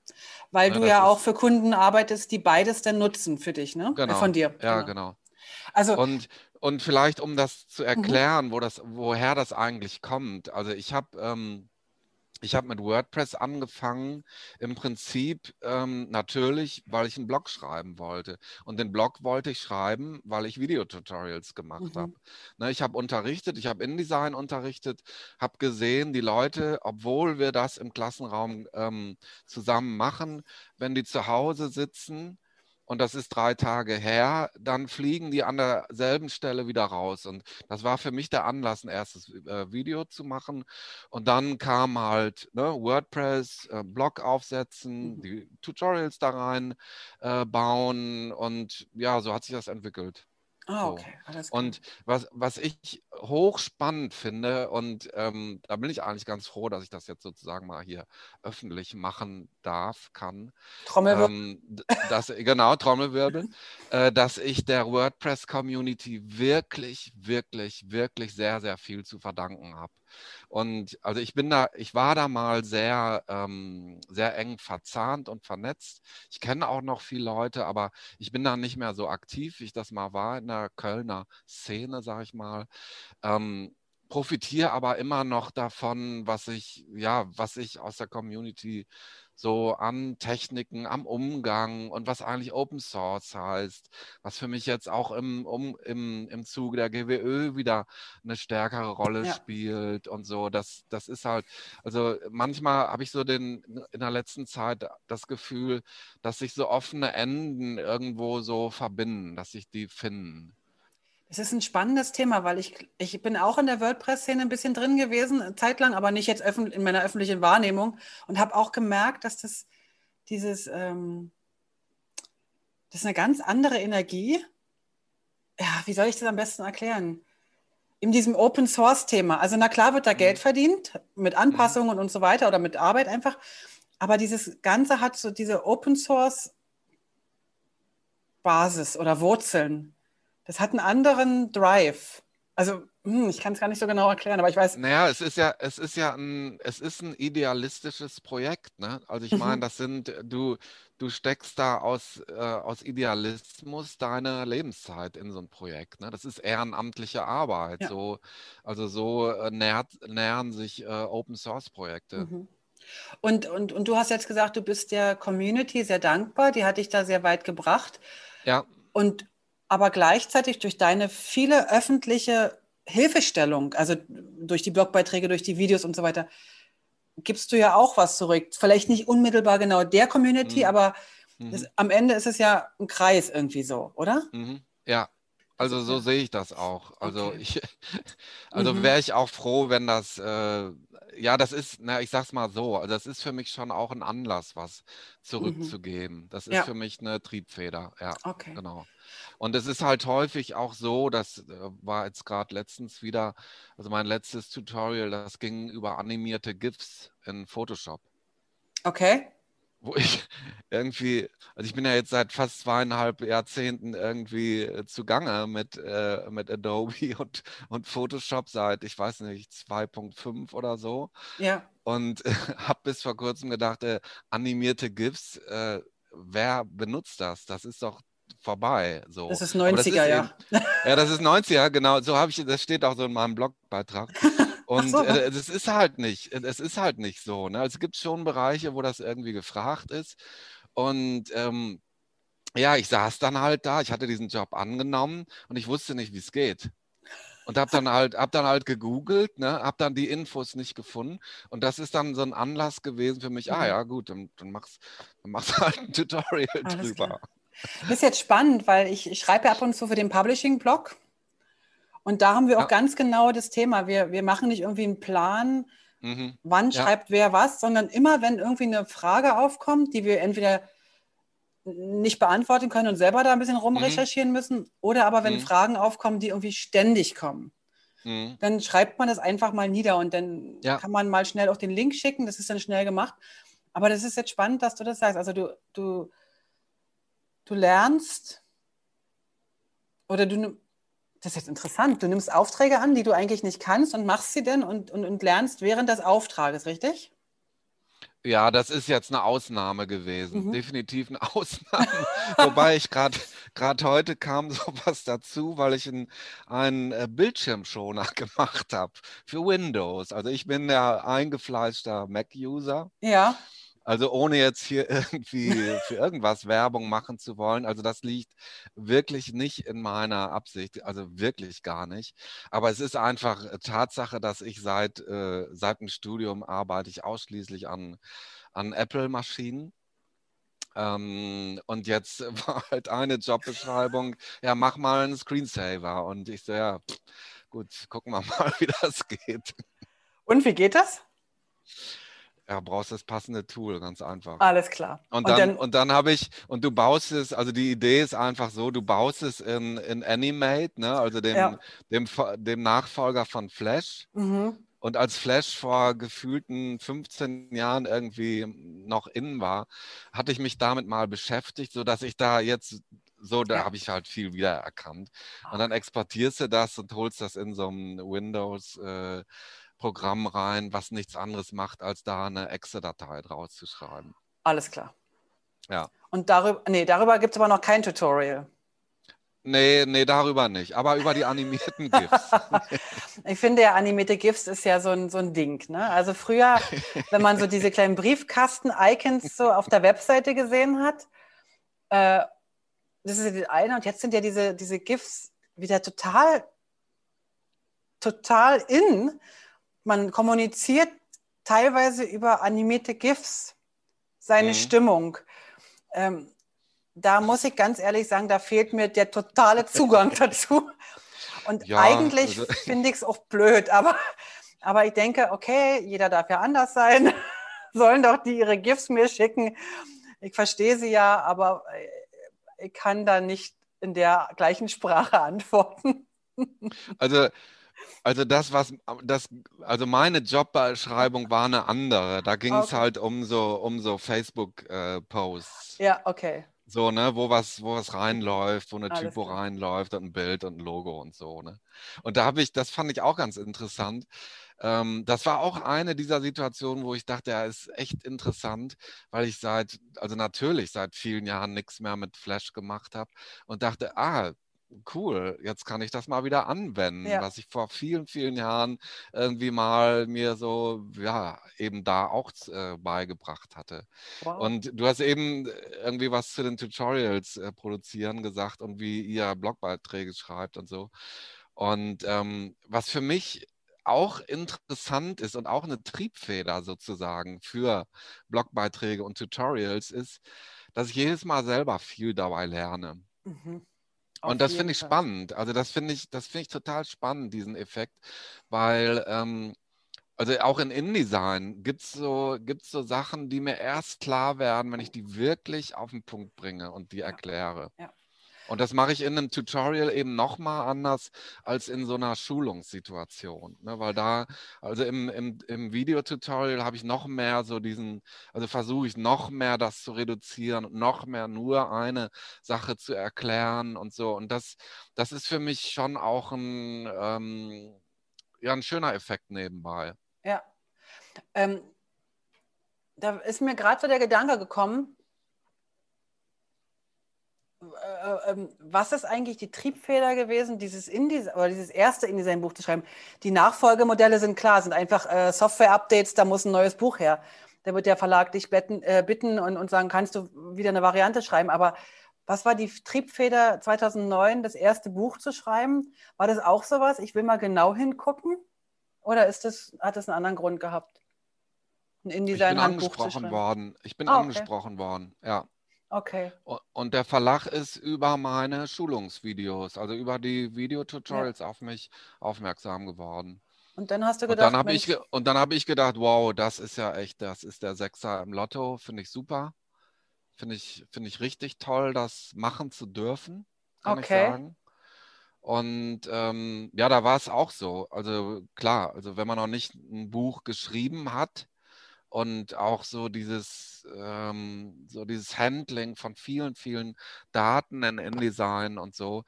weil ja, ne, du ja auch für Kunden arbeitest, die beides dann nutzen für dich, ne? Genau. Von dir. Ja, genau. genau. Also, und, und vielleicht, um das zu mhm. erklären, mhm. wo das, woher das eigentlich kommt. Also ich habe ähm, ich habe mit WordPress angefangen, im Prinzip ähm, natürlich, weil ich einen Blog schreiben wollte. Und den Blog wollte ich schreiben, weil ich Videotutorials gemacht mhm. habe. Ne, ich habe unterrichtet, ich habe InDesign unterrichtet, habe gesehen, die Leute, obwohl wir das im Klassenraum ähm, zusammen machen, wenn die zu Hause sitzen, und das ist drei Tage her, dann fliegen die an derselben Stelle wieder raus. Und das war für mich der Anlass, ein erstes äh, Video zu machen. Und dann kam halt ne, WordPress, äh, Blog aufsetzen, mhm. die Tutorials da rein äh, bauen. Und ja, so hat sich das entwickelt. Ah, okay, alles klar. Und was, was ich hochspannend finde, und ähm, da bin ich eigentlich ganz froh, dass ich das jetzt sozusagen mal hier öffentlich machen darf, kann. Trommelwirbel. Ähm, dass, genau, Trommelwirbel, äh, dass ich der WordPress-Community wirklich, wirklich, wirklich sehr, sehr viel zu verdanken habe. Und also ich bin da, ich war da mal sehr, ähm, sehr eng verzahnt und vernetzt. Ich kenne auch noch viele Leute, aber ich bin da nicht mehr so aktiv, wie ich das mal war in der Kölner Szene, sage ich mal. Ähm, profitiere aber immer noch davon, was ich, ja, was ich aus der Community so an Techniken, am Umgang und was eigentlich Open Source heißt, was für mich jetzt auch im, um, im, im Zuge der GWÖ wieder eine stärkere Rolle ja. spielt und so. Das, das ist halt, also manchmal habe ich so den, in der letzten Zeit das Gefühl, dass sich so offene Enden irgendwo so verbinden, dass sich die finden. Es ist ein spannendes Thema, weil ich, ich bin auch in der WordPress-Szene ein bisschen drin gewesen, zeitlang, aber nicht jetzt in meiner öffentlichen Wahrnehmung und habe auch gemerkt, dass das dieses, ähm, das ist eine ganz andere Energie. Ja, wie soll ich das am besten erklären? In diesem Open Source Thema. Also, na klar wird da Geld mhm. verdient mit Anpassungen und so weiter oder mit Arbeit einfach. Aber dieses Ganze hat so diese Open Source Basis oder Wurzeln. Das hat einen anderen Drive. Also, hm, ich kann es gar nicht so genau erklären, aber ich weiß. Naja, es ist ja, es ist ja ein, es ist ein idealistisches Projekt, ne? Also ich meine, das sind, du, du steckst da aus, äh, aus Idealismus deine Lebenszeit in so ein Projekt. Ne? Das ist ehrenamtliche Arbeit. Ja. So, also so äh, nährt, nähern sich äh, Open Source Projekte. Mhm. Und, und, und du hast jetzt gesagt, du bist der Community sehr dankbar, die hat dich da sehr weit gebracht. Ja. Und aber gleichzeitig durch deine viele öffentliche Hilfestellung, also durch die Blogbeiträge, durch die Videos und so weiter, gibst du ja auch was zurück. Vielleicht nicht unmittelbar genau der Community, mhm. aber mhm. Es, am Ende ist es ja ein Kreis irgendwie so, oder? Mhm. Ja, also so sehe ich das auch. Also okay. ich, also mhm. wäre ich auch froh, wenn das, äh, ja, das ist, na, ich sag's mal so, also das ist für mich schon auch ein Anlass, was mhm. zurückzugeben. Das ist ja. für mich eine Triebfeder, ja. Okay. Genau. Und es ist halt häufig auch so, das äh, war jetzt gerade letztens wieder, also mein letztes Tutorial, das ging über animierte GIFs in Photoshop. Okay. wo ich irgendwie, also ich bin ja jetzt seit fast zweieinhalb Jahrzehnten irgendwie äh, zugange mit, äh, mit Adobe und, und Photoshop seit, ich weiß nicht, 2.5 oder so. Ja. Und äh, habe bis vor kurzem gedacht, äh, animierte GIFs, äh, wer benutzt das? Das ist doch vorbei. So. Das ist 90er, das ist ja. Eben, ja, das ist 90er, genau. So habe ich, das steht auch so in meinem Blogbeitrag. Und so. äh, es ist halt nicht, es ist halt nicht so. Ne? Also es gibt schon Bereiche, wo das irgendwie gefragt ist. Und ähm, ja, ich saß dann halt da, ich hatte diesen Job angenommen und ich wusste nicht, wie es geht. Und habe dann halt, hab dann halt gegoogelt, ne, habe dann die Infos nicht gefunden. Und das ist dann so ein Anlass gewesen für mich, ah mhm. ja, gut, dann, dann machst du halt ein Tutorial Alles drüber. Klar. Das ist jetzt spannend, weil ich, ich schreibe ja ab und zu für den Publishing-Blog. Und da haben wir auch ja. ganz genau das Thema. Wir, wir machen nicht irgendwie einen Plan, mhm. wann ja. schreibt wer was, sondern immer, wenn irgendwie eine Frage aufkommt, die wir entweder nicht beantworten können und selber da ein bisschen rumrecherchieren mhm. müssen, oder aber wenn mhm. Fragen aufkommen, die irgendwie ständig kommen. Mhm. Dann schreibt man das einfach mal nieder und dann ja. kann man mal schnell auch den Link schicken. Das ist dann schnell gemacht. Aber das ist jetzt spannend, dass du das sagst. Also du, du, du lernst oder du, das ist jetzt interessant, du nimmst Aufträge an, die du eigentlich nicht kannst und machst sie dann und, und, und lernst während des Auftrages, richtig? Ja, das ist jetzt eine Ausnahme gewesen, mhm. definitiv eine Ausnahme. Wobei ich gerade gerade heute kam sowas dazu, weil ich einen äh, Bildschirmschoner gemacht habe für Windows. Also ich bin ja eingefleischter Mac-User. Ja. Also ohne jetzt hier irgendwie für irgendwas Werbung machen zu wollen. Also das liegt wirklich nicht in meiner Absicht, also wirklich gar nicht. Aber es ist einfach Tatsache, dass ich seit, äh, seit dem Studium arbeite ich ausschließlich an, an Apple-Maschinen. Ähm, und jetzt war halt eine Jobbeschreibung, ja, mach mal einen Screensaver. Und ich so, ja, gut, gucken wir mal, wie das geht. Und wie geht das? Ja, brauchst das passende Tool, ganz einfach. Alles klar. Und dann, und dann, und dann habe ich, und du baust es, also die Idee ist einfach so, du baust es in, in Animate, ne? also dem, ja. dem, dem Nachfolger von Flash. Mhm. Und als Flash vor gefühlten 15 Jahren irgendwie noch innen war, hatte ich mich damit mal beschäftigt, sodass ich da jetzt so, da ja. habe ich halt viel wiedererkannt. Und dann exportierst du das und holst das in so einem Windows äh, Programm rein, was nichts anderes macht, als da eine Exe-Datei draus zu schreiben. Alles klar. Ja. Und darüber, nee, darüber gibt es aber noch kein Tutorial. Nee, nee, darüber nicht, aber über die animierten GIFs. ich finde ja, animierte GIFs ist ja so ein, so ein Ding. Ne? Also früher, wenn man so diese kleinen Briefkasten-Icons so auf der Webseite gesehen hat, äh, das ist ja die eine, und jetzt sind ja diese, diese GIFs wieder total, total in man kommuniziert teilweise über animierte GIFs seine mhm. Stimmung. Ähm, da muss ich ganz ehrlich sagen, da fehlt mir der totale Zugang dazu. Und ja, eigentlich also, finde ich es auch blöd, aber, aber ich denke, okay, jeder darf ja anders sein. Sollen doch die ihre GIFs mir schicken. Ich verstehe sie ja, aber äh, ich kann da nicht in der gleichen Sprache antworten. Also also das, was das, also meine Jobbeschreibung war eine andere. Da ging es okay. halt um so, um so Facebook-Posts. Äh, ja, okay. So, ne, wo was, wo was reinläuft, wo eine Alles Typo klar. reinläuft und ein Bild und ein Logo und so, ne? Und da habe ich, das fand ich auch ganz interessant. Ähm, das war auch eine dieser Situationen, wo ich dachte, ja, ist echt interessant, weil ich seit, also natürlich seit vielen Jahren nichts mehr mit Flash gemacht habe und dachte, ah, cool, jetzt kann ich das mal wieder anwenden, ja. was ich vor vielen, vielen Jahren irgendwie mal mir so, ja, eben da auch äh, beigebracht hatte. Wow. Und du hast eben irgendwie was zu den Tutorials äh, produzieren gesagt und wie ihr Blogbeiträge schreibt und so. Und ähm, was für mich auch interessant ist und auch eine Triebfeder sozusagen für Blogbeiträge und Tutorials ist, dass ich jedes Mal selber viel dabei lerne. Mhm. Und das finde ich Fall. spannend. Also das finde ich, das finde ich total spannend, diesen Effekt, weil ähm, also auch in InDesign gibt es so, gibt's so Sachen, die mir erst klar werden, wenn ich die wirklich auf den Punkt bringe und die ja. erkläre. Ja. Und das mache ich in einem Tutorial eben nochmal anders als in so einer Schulungssituation. Ne? Weil da, also im, im, im Videotutorial habe ich noch mehr so diesen, also versuche ich noch mehr das zu reduzieren noch mehr nur eine Sache zu erklären und so. Und das, das ist für mich schon auch ein, ähm, ja, ein schöner Effekt nebenbei. Ja. Ähm, da ist mir gerade so der Gedanke gekommen, was ist eigentlich die Triebfeder gewesen, dieses InDesign oder dieses erste InDesign-Buch zu schreiben? Die Nachfolgemodelle sind klar, sind einfach äh, Software-Updates, da muss ein neues Buch her. Da wird der Verlag dich betten, äh, bitten und, und sagen, kannst du wieder eine Variante schreiben. Aber was war die Triebfeder 2009, das erste Buch zu schreiben? War das auch sowas? Ich will mal genau hingucken? Oder ist das, hat das einen anderen Grund gehabt? Ein InDesign-Handbuch zu schreiben? Ich bin angesprochen worden. Ich bin ah, okay. angesprochen worden, ja. Okay. Und der Verlag ist über meine Schulungsvideos, also über die Videotutorials ja. auf mich aufmerksam geworden. Und dann hast du gedacht, und dann habe ich, und dann habe ich gedacht, wow, das ist ja echt, das ist der Sechser im Lotto, finde ich super. Finde ich, finde ich richtig toll, das machen zu dürfen, kann okay. ich sagen. Und ähm, ja, da war es auch so. Also klar, also wenn man noch nicht ein Buch geschrieben hat, und auch so dieses, ähm, so dieses Handling von vielen, vielen Daten in InDesign und so,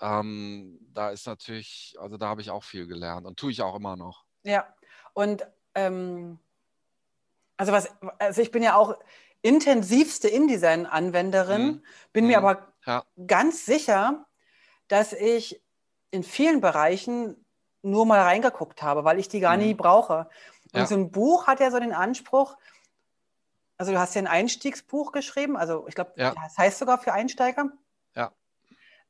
ähm, da ist natürlich, also da habe ich auch viel gelernt und tue ich auch immer noch. Ja, und ähm, also was, also ich bin ja auch intensivste InDesign-Anwenderin, mhm. bin mir mhm. aber ja. ganz sicher, dass ich in vielen Bereichen nur mal reingeguckt habe, weil ich die gar mhm. nie brauche. Und ja. so ein Buch hat ja so den Anspruch, also du hast ja ein Einstiegsbuch geschrieben, also ich glaube, ja. das heißt sogar für Einsteiger. Ja.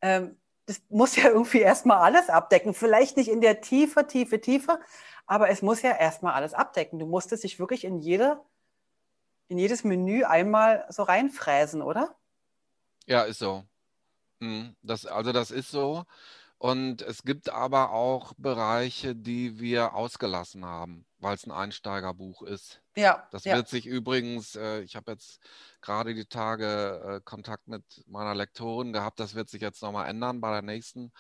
Ähm, das muss ja irgendwie erstmal alles abdecken. Vielleicht nicht in der Tiefe, Tiefe, Tiefe, aber es muss ja erstmal alles abdecken. Du musstest dich wirklich in jede, in jedes Menü einmal so reinfräsen, oder? Ja, ist so. Hm, das, also das ist so. Und es gibt aber auch Bereiche, die wir ausgelassen haben, weil es ein Einsteigerbuch ist. Ja. Das ja. wird sich übrigens, äh, ich habe jetzt gerade die Tage äh, Kontakt mit meiner Lektorin gehabt, das wird sich jetzt nochmal ändern bei der nächsten,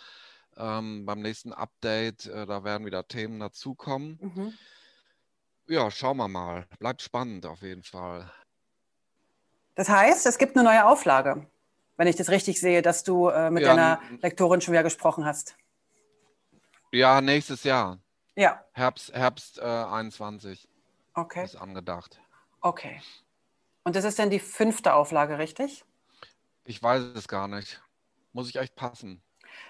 ähm, beim nächsten Update. Äh, da werden wieder Themen dazukommen. Mhm. Ja, schauen wir mal. Bleibt spannend auf jeden Fall. Das heißt, es gibt eine neue Auflage wenn ich das richtig sehe, dass du äh, mit ja, deiner Lektorin schon wieder gesprochen hast. Ja, nächstes Jahr. Ja. Herbst, Herbst äh, 21. Okay. Ist angedacht. Okay. Und das ist dann die fünfte Auflage, richtig? Ich weiß es gar nicht. Muss ich echt passen.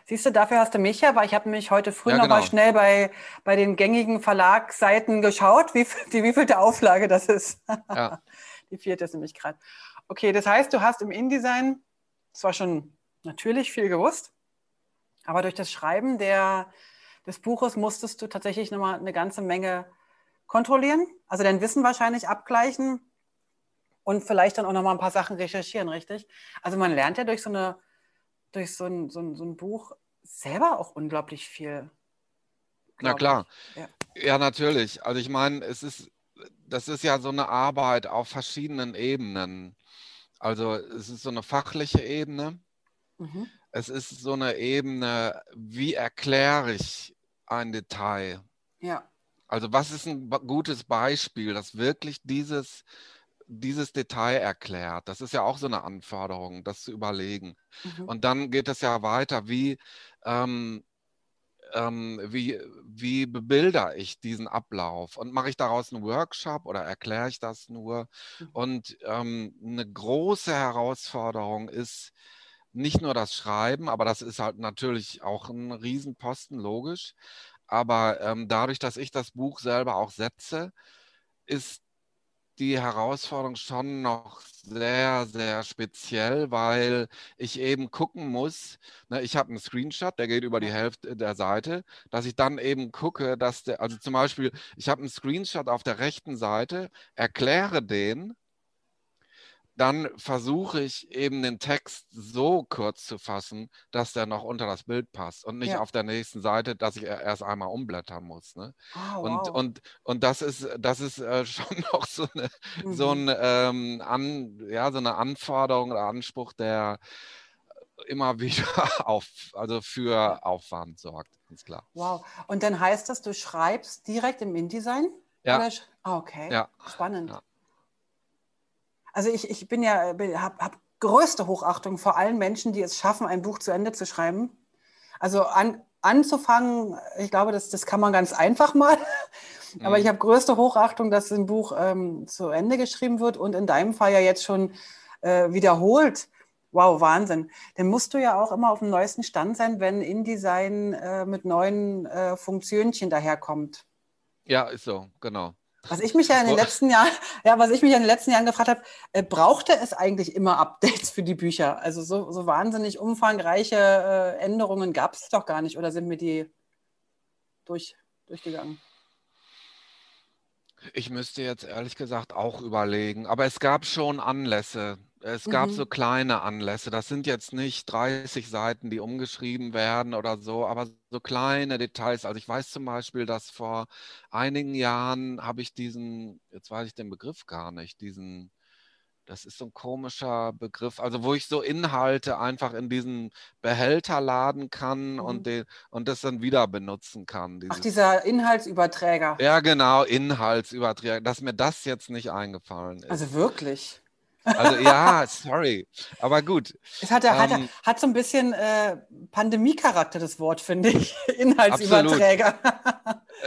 Siehst du, dafür hast du mich ja, weil ich habe nämlich heute früh ja, genau. mal schnell bei, bei den gängigen Verlagsseiten geschaut, wie, die wievielte Auflage das ist. Ja. die vierte ist nämlich gerade. Okay, das heißt, du hast im InDesign zwar schon natürlich viel gewusst, aber durch das Schreiben der, des Buches musstest du tatsächlich nochmal eine ganze Menge kontrollieren, also dein Wissen wahrscheinlich abgleichen und vielleicht dann auch nochmal ein paar Sachen recherchieren, richtig? Also man lernt ja durch so, eine, durch so, ein, so, ein, so ein Buch selber auch unglaublich viel. Na klar. Ja. ja, natürlich. Also ich meine, es ist, das ist ja so eine Arbeit auf verschiedenen Ebenen. Also es ist so eine fachliche Ebene. Mhm. Es ist so eine Ebene, wie erkläre ich ein Detail? Ja. Also was ist ein gutes Beispiel, das wirklich dieses, dieses Detail erklärt? Das ist ja auch so eine Anforderung, das zu überlegen. Mhm. Und dann geht es ja weiter, wie ähm, ähm, wie, wie bebilder ich diesen Ablauf und mache ich daraus einen Workshop oder erkläre ich das nur? Mhm. Und ähm, eine große Herausforderung ist nicht nur das Schreiben, aber das ist halt natürlich auch ein Riesenposten, logisch. Aber ähm, dadurch, dass ich das Buch selber auch setze, ist die Herausforderung schon noch sehr, sehr speziell, weil ich eben gucken muss, ne, ich habe einen Screenshot, der geht über die Hälfte der Seite, dass ich dann eben gucke, dass der, also zum Beispiel, ich habe einen Screenshot auf der rechten Seite, erkläre den dann versuche ich eben den Text so kurz zu fassen, dass der noch unter das Bild passt und nicht ja. auf der nächsten Seite, dass ich erst einmal umblättern muss. Ne? Oh, und, wow. und, und das ist, das ist äh, schon noch so eine, mhm. so, ein, ähm, an, ja, so eine Anforderung oder Anspruch, der immer wieder auf, also für Aufwand sorgt, ganz klar. Wow. Und dann heißt das, du schreibst direkt im InDesign? Ja. Ah, okay. Ja. Spannend. Ja. Also ich, ich bin ja, habe hab größte Hochachtung vor allen Menschen, die es schaffen, ein Buch zu Ende zu schreiben. Also an, anzufangen, ich glaube, das, das kann man ganz einfach mal. Aber Mhm. ich habe größte Hochachtung, dass ein Buch ähm, zu Ende geschrieben wird und in deinem Fall ja jetzt schon äh, wiederholt. Wow, Wahnsinn. Dann musst du ja auch immer auf dem neuesten Stand sein, wenn InDesign äh, mit neuen äh, Funktionchen daherkommt. Ja, ist so, genau. Was ich mich ja in den letzten Jahren, ja, was ich mich ja in den letzten Jahren gefragt habe, äh, brauchte es eigentlich immer Updates für die Bücher? Also so, so wahnsinnig umfangreiche äh, Änderungen gab es doch gar nicht oder sind mir die durch, durchgegangen? Ich müsste jetzt ehrlich gesagt auch überlegen, aber es gab schon Anlässe. Es gab Mhm. so kleine Anlässe. Das sind jetzt nicht 30 Seiten, die umgeschrieben werden oder so, aber so kleine Details. Also ich weiß zum Beispiel, dass vor einigen Jahren habe ich diesen, jetzt weiß ich den Begriff gar nicht, diesen, das ist so ein komischer Begriff, also wo ich so Inhalte einfach in diesen Behälter laden kann Mhm. und den, und das dann wieder benutzen kann. Ach, Dieses, dieser Inhaltsüberträger. ja, genau, Inhaltsüberträge, dass mir das jetzt nicht eingefallen ist. Also wirklich. Also ja, sorry. Aber gut, Es hat, hat, Ähm, hat so ein bisschen äh, Pandemie-Charakter, das Wort, finde ich. Inhaltsüberträger.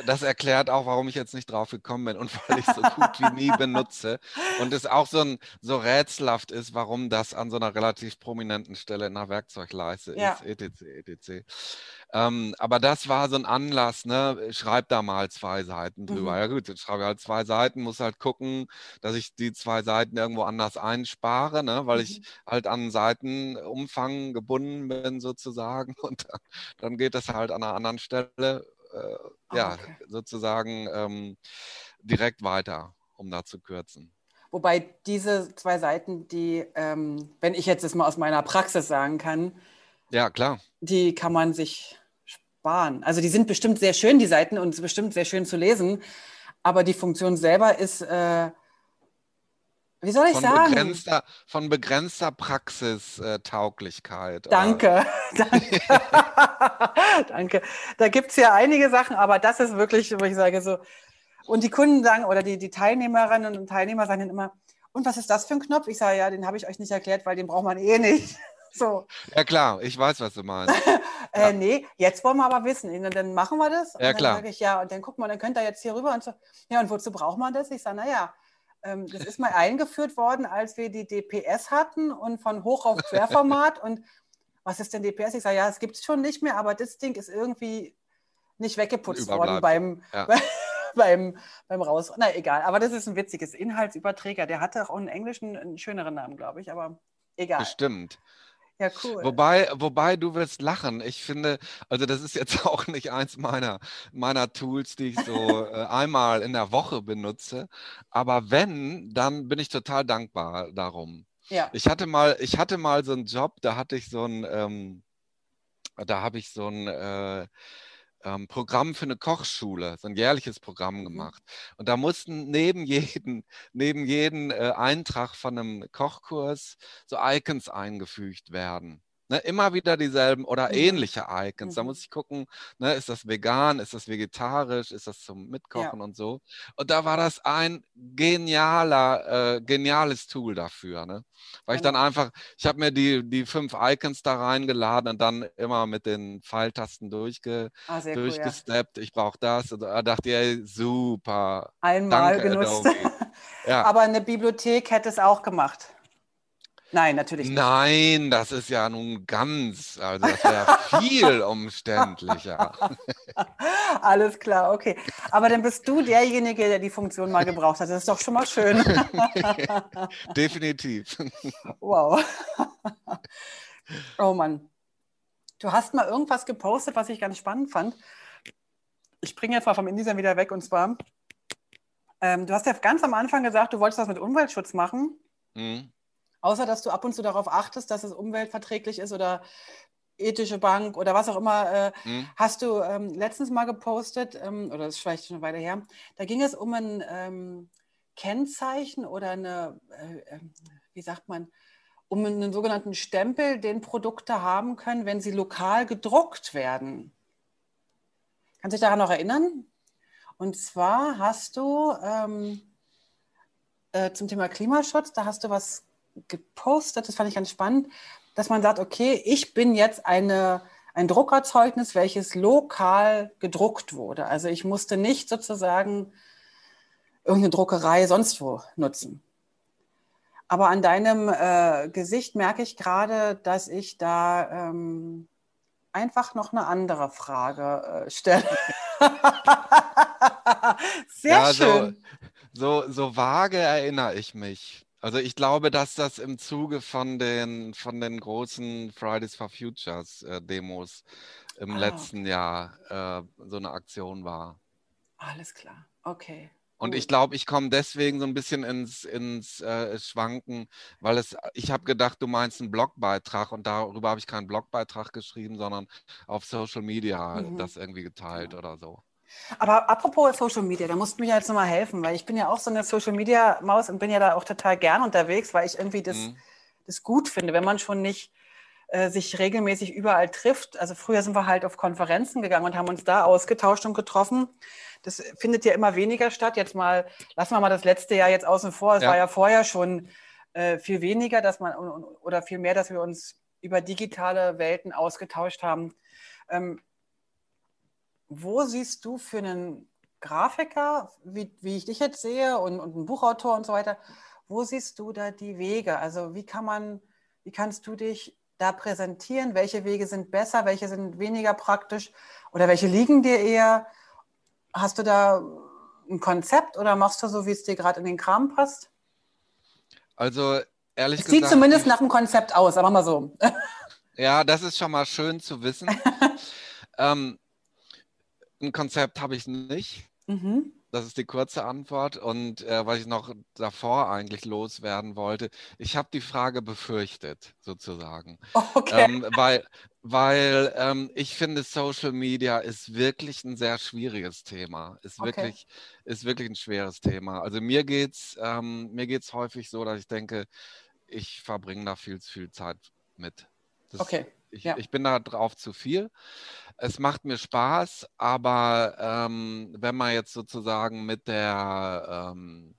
Das erklärt auch, warum ich jetzt nicht drauf gekommen bin und weil ich so gut wie nie benutze. Und es auch so, ein, so rätselhaft ist, warum das an so einer relativ prominenten Stelle in einer Werkzeugleiste Ja. ist, etc., etc. Ähm, aber das war so ein Anlass, ne? Schreib da mal zwei Seiten drüber. Mhm. Ja gut, jetzt schreibe ich halt zwei Seiten, muss halt gucken, dass ich die zwei Seiten irgendwo anders einspare, ne? weil ich Mhm. halt an Seitenumfang gebunden bin sozusagen. Und dann, dann geht das halt an einer anderen Stelle, äh, Ah, ja, okay. sozusagen ähm, direkt weiter, um da zu kürzen. Wobei diese zwei Seiten, die, ähm, wenn ich jetzt das mal aus meiner Praxis sagen kann, Ja, klar. die kann man sich sparen. Also die sind bestimmt sehr schön, die Seiten, und es ist bestimmt sehr schön zu lesen. Aber die Funktion selber ist, äh, wie soll ich Von sagen? begrenzter, von begrenzter Praxistauglichkeit. oder- Danke, danke. danke. Da gibt es ja einige Sachen, aber das ist wirklich, wo ich sage so. Und die Kunden sagen, oder die, die Teilnehmerinnen und Teilnehmer sagen dann immer, und was ist das für ein Knopf? Ich sage, ja, den habe ich euch nicht erklärt, weil den braucht man eh nicht. So, Ja, klar, ich weiß, was du meinst. äh, Ja. nee, jetzt wollen wir aber wissen. Dann machen wir das. Und Ja, dann klar. sage ich, ja, und dann guck mal, dann könnt ihr jetzt hier rüber und so. Ja, und wozu braucht man das? Ich sage, naja, das ist mal eingeführt worden, als wir die DPS hatten und von Hoch auf Querformat. und was ist denn DPS? Ich sage, ja, es gibt es schon nicht mehr, aber das Ding ist irgendwie nicht weggeputzt worden beim, Ja. beim, beim Raus. Na, egal. Aber das ist ein witziges Inhaltsüberträger. Der hatte auch einen englischen, einen schöneren Namen, glaube ich, aber egal. Bestimmt. Ja, cool. Wobei, wobei du wirst lachen. Ich finde, also das ist jetzt auch nicht eins meiner, meiner Tools, die ich so äh, einmal in der Woche benutze. Aber wenn, dann bin ich total dankbar darum. ja. Ich hatte mal, ich hatte mal so einen Job, da hatte ich so ein, ähm, da habe ich so ein äh, ähm, Programm für eine Kochschule, so ein jährliches Programm Mhm. gemacht. Und da mussten neben jeden, neben jeden äh, Eintrag von einem Kochkurs so Icons eingefügt werden. Ne, immer wieder dieselben oder Mhm. ähnliche Icons. Da Mhm. muss ich gucken, ne, ist das vegan, ist das vegetarisch, ist das zum Mitkochen und so. Und da war das ein genialer, äh, geniales Tool dafür. Ne? Weil ich dann einfach, ich habe mir die, die fünf Icons da reingeladen und dann immer mit den Pfeiltasten durchge, Ah, sehr cool, ja. durchgesteppt. Ich brauche das. Und da dachte ich, ey, super. Einmal Danke, genutzt. Ja. Aber eine Bibliothek hätte es auch gemacht. Nein, natürlich nicht. Nein, das ist ja nun ganz, also das wäre viel umständlicher. Alles klar, okay. Aber dann bist du derjenige, der die Funktion mal gebraucht hat. Das ist doch schon mal schön. Definitiv. Wow. Oh Mann. Du hast mal irgendwas gepostet, was ich ganz spannend fand. Ich bringe jetzt mal vom InDesign wieder weg und zwar, ähm, du hast ja ganz am Anfang gesagt, du wolltest was mit Umweltschutz machen, Hm. Außer dass du ab und zu darauf achtest, dass es umweltverträglich ist oder ethische Bank oder was auch immer. Äh, Hm. Hast du ähm, letztens mal gepostet, ähm, oder das ist vielleicht schon eine Weile her, da ging es um ein ähm, Kennzeichen oder eine, äh, ähm, wie sagt man, um einen sogenannten Stempel, den Produkte haben können, wenn sie lokal gedruckt werden. Kannst du dich daran noch erinnern? Und zwar hast du ähm, äh, zum Thema Klimaschutz, da hast du was gepostet, das fand ich ganz spannend, dass man sagt, okay, ich bin jetzt eine, ein Druckerzeugnis, welches lokal gedruckt wurde. Also ich musste nicht sozusagen irgendeine Druckerei sonst wo nutzen. Aber an deinem äh, Gesicht merke ich gerade, dass ich da ähm, einfach noch eine andere Frage äh, stelle. Sehr ja, schön. So, so, so vage erinnere ich mich. Also ich glaube, dass das im Zuge von den, von den großen Fridays for Futures äh, Demos im ah, letzten. Jahr äh, so eine Aktion war. Alles klar, okay. Und ich glaube, ich komme deswegen so ein bisschen ins, ins äh, Schwanken, weil es, ich habe gedacht, du meinst einen Blogbeitrag und darüber habe ich keinen Blogbeitrag geschrieben, sondern auf Social Media mhm. das irgendwie geteilt ja. oder so. Aber apropos Social Media, da musst du mir jetzt nochmal helfen, weil ich bin ja auch so eine Social Media Maus und bin ja da auch total gern unterwegs, weil ich irgendwie das, mhm. das gut finde, wenn man schon nicht äh, sich regelmäßig überall trifft. Also früher sind wir halt auf Konferenzen gegangen und haben uns da ausgetauscht und getroffen. Das findet ja immer weniger statt. Jetzt mal, lassen wir mal das letzte Jahr jetzt außen vor. Es ja. war ja vorher schon äh, viel weniger, dass man oder viel mehr, dass wir uns über digitale Welten ausgetauscht haben. Ähm, wo siehst du für einen Grafiker, wie, wie ich dich jetzt sehe, und, und einen Buchautor und so weiter, wo siehst du da die Wege? Also wie kann man, wie kannst du dich da präsentieren? Welche Wege sind besser, welche sind weniger praktisch oder welche liegen dir eher? Hast du da ein Konzept oder machst du so, wie es dir gerade in den Kram passt? Also ehrlich es gesagt. Sieht zumindest nach einem Konzept aus, aber mal so. ja, das ist schon mal schön zu wissen. ähm, ein Konzept habe ich nicht. Mhm. Das ist die kurze Antwort. Und äh, was ich noch davor eigentlich loswerden wollte, ich habe die Frage befürchtet, sozusagen. Okay. Ähm, weil weil ähm, ich finde, Social Media ist wirklich ein sehr schwieriges Thema. Ist, okay. wirklich, ist wirklich ein schweres Thema. Also mir geht es ähm, häufig so, dass ich denke, ich verbringe da viel zu viel Zeit mit. Das, okay. Ich, ja. ich bin da drauf zu viel. Es macht mir Spaß, aber ähm, wenn man jetzt sozusagen mit der ähm,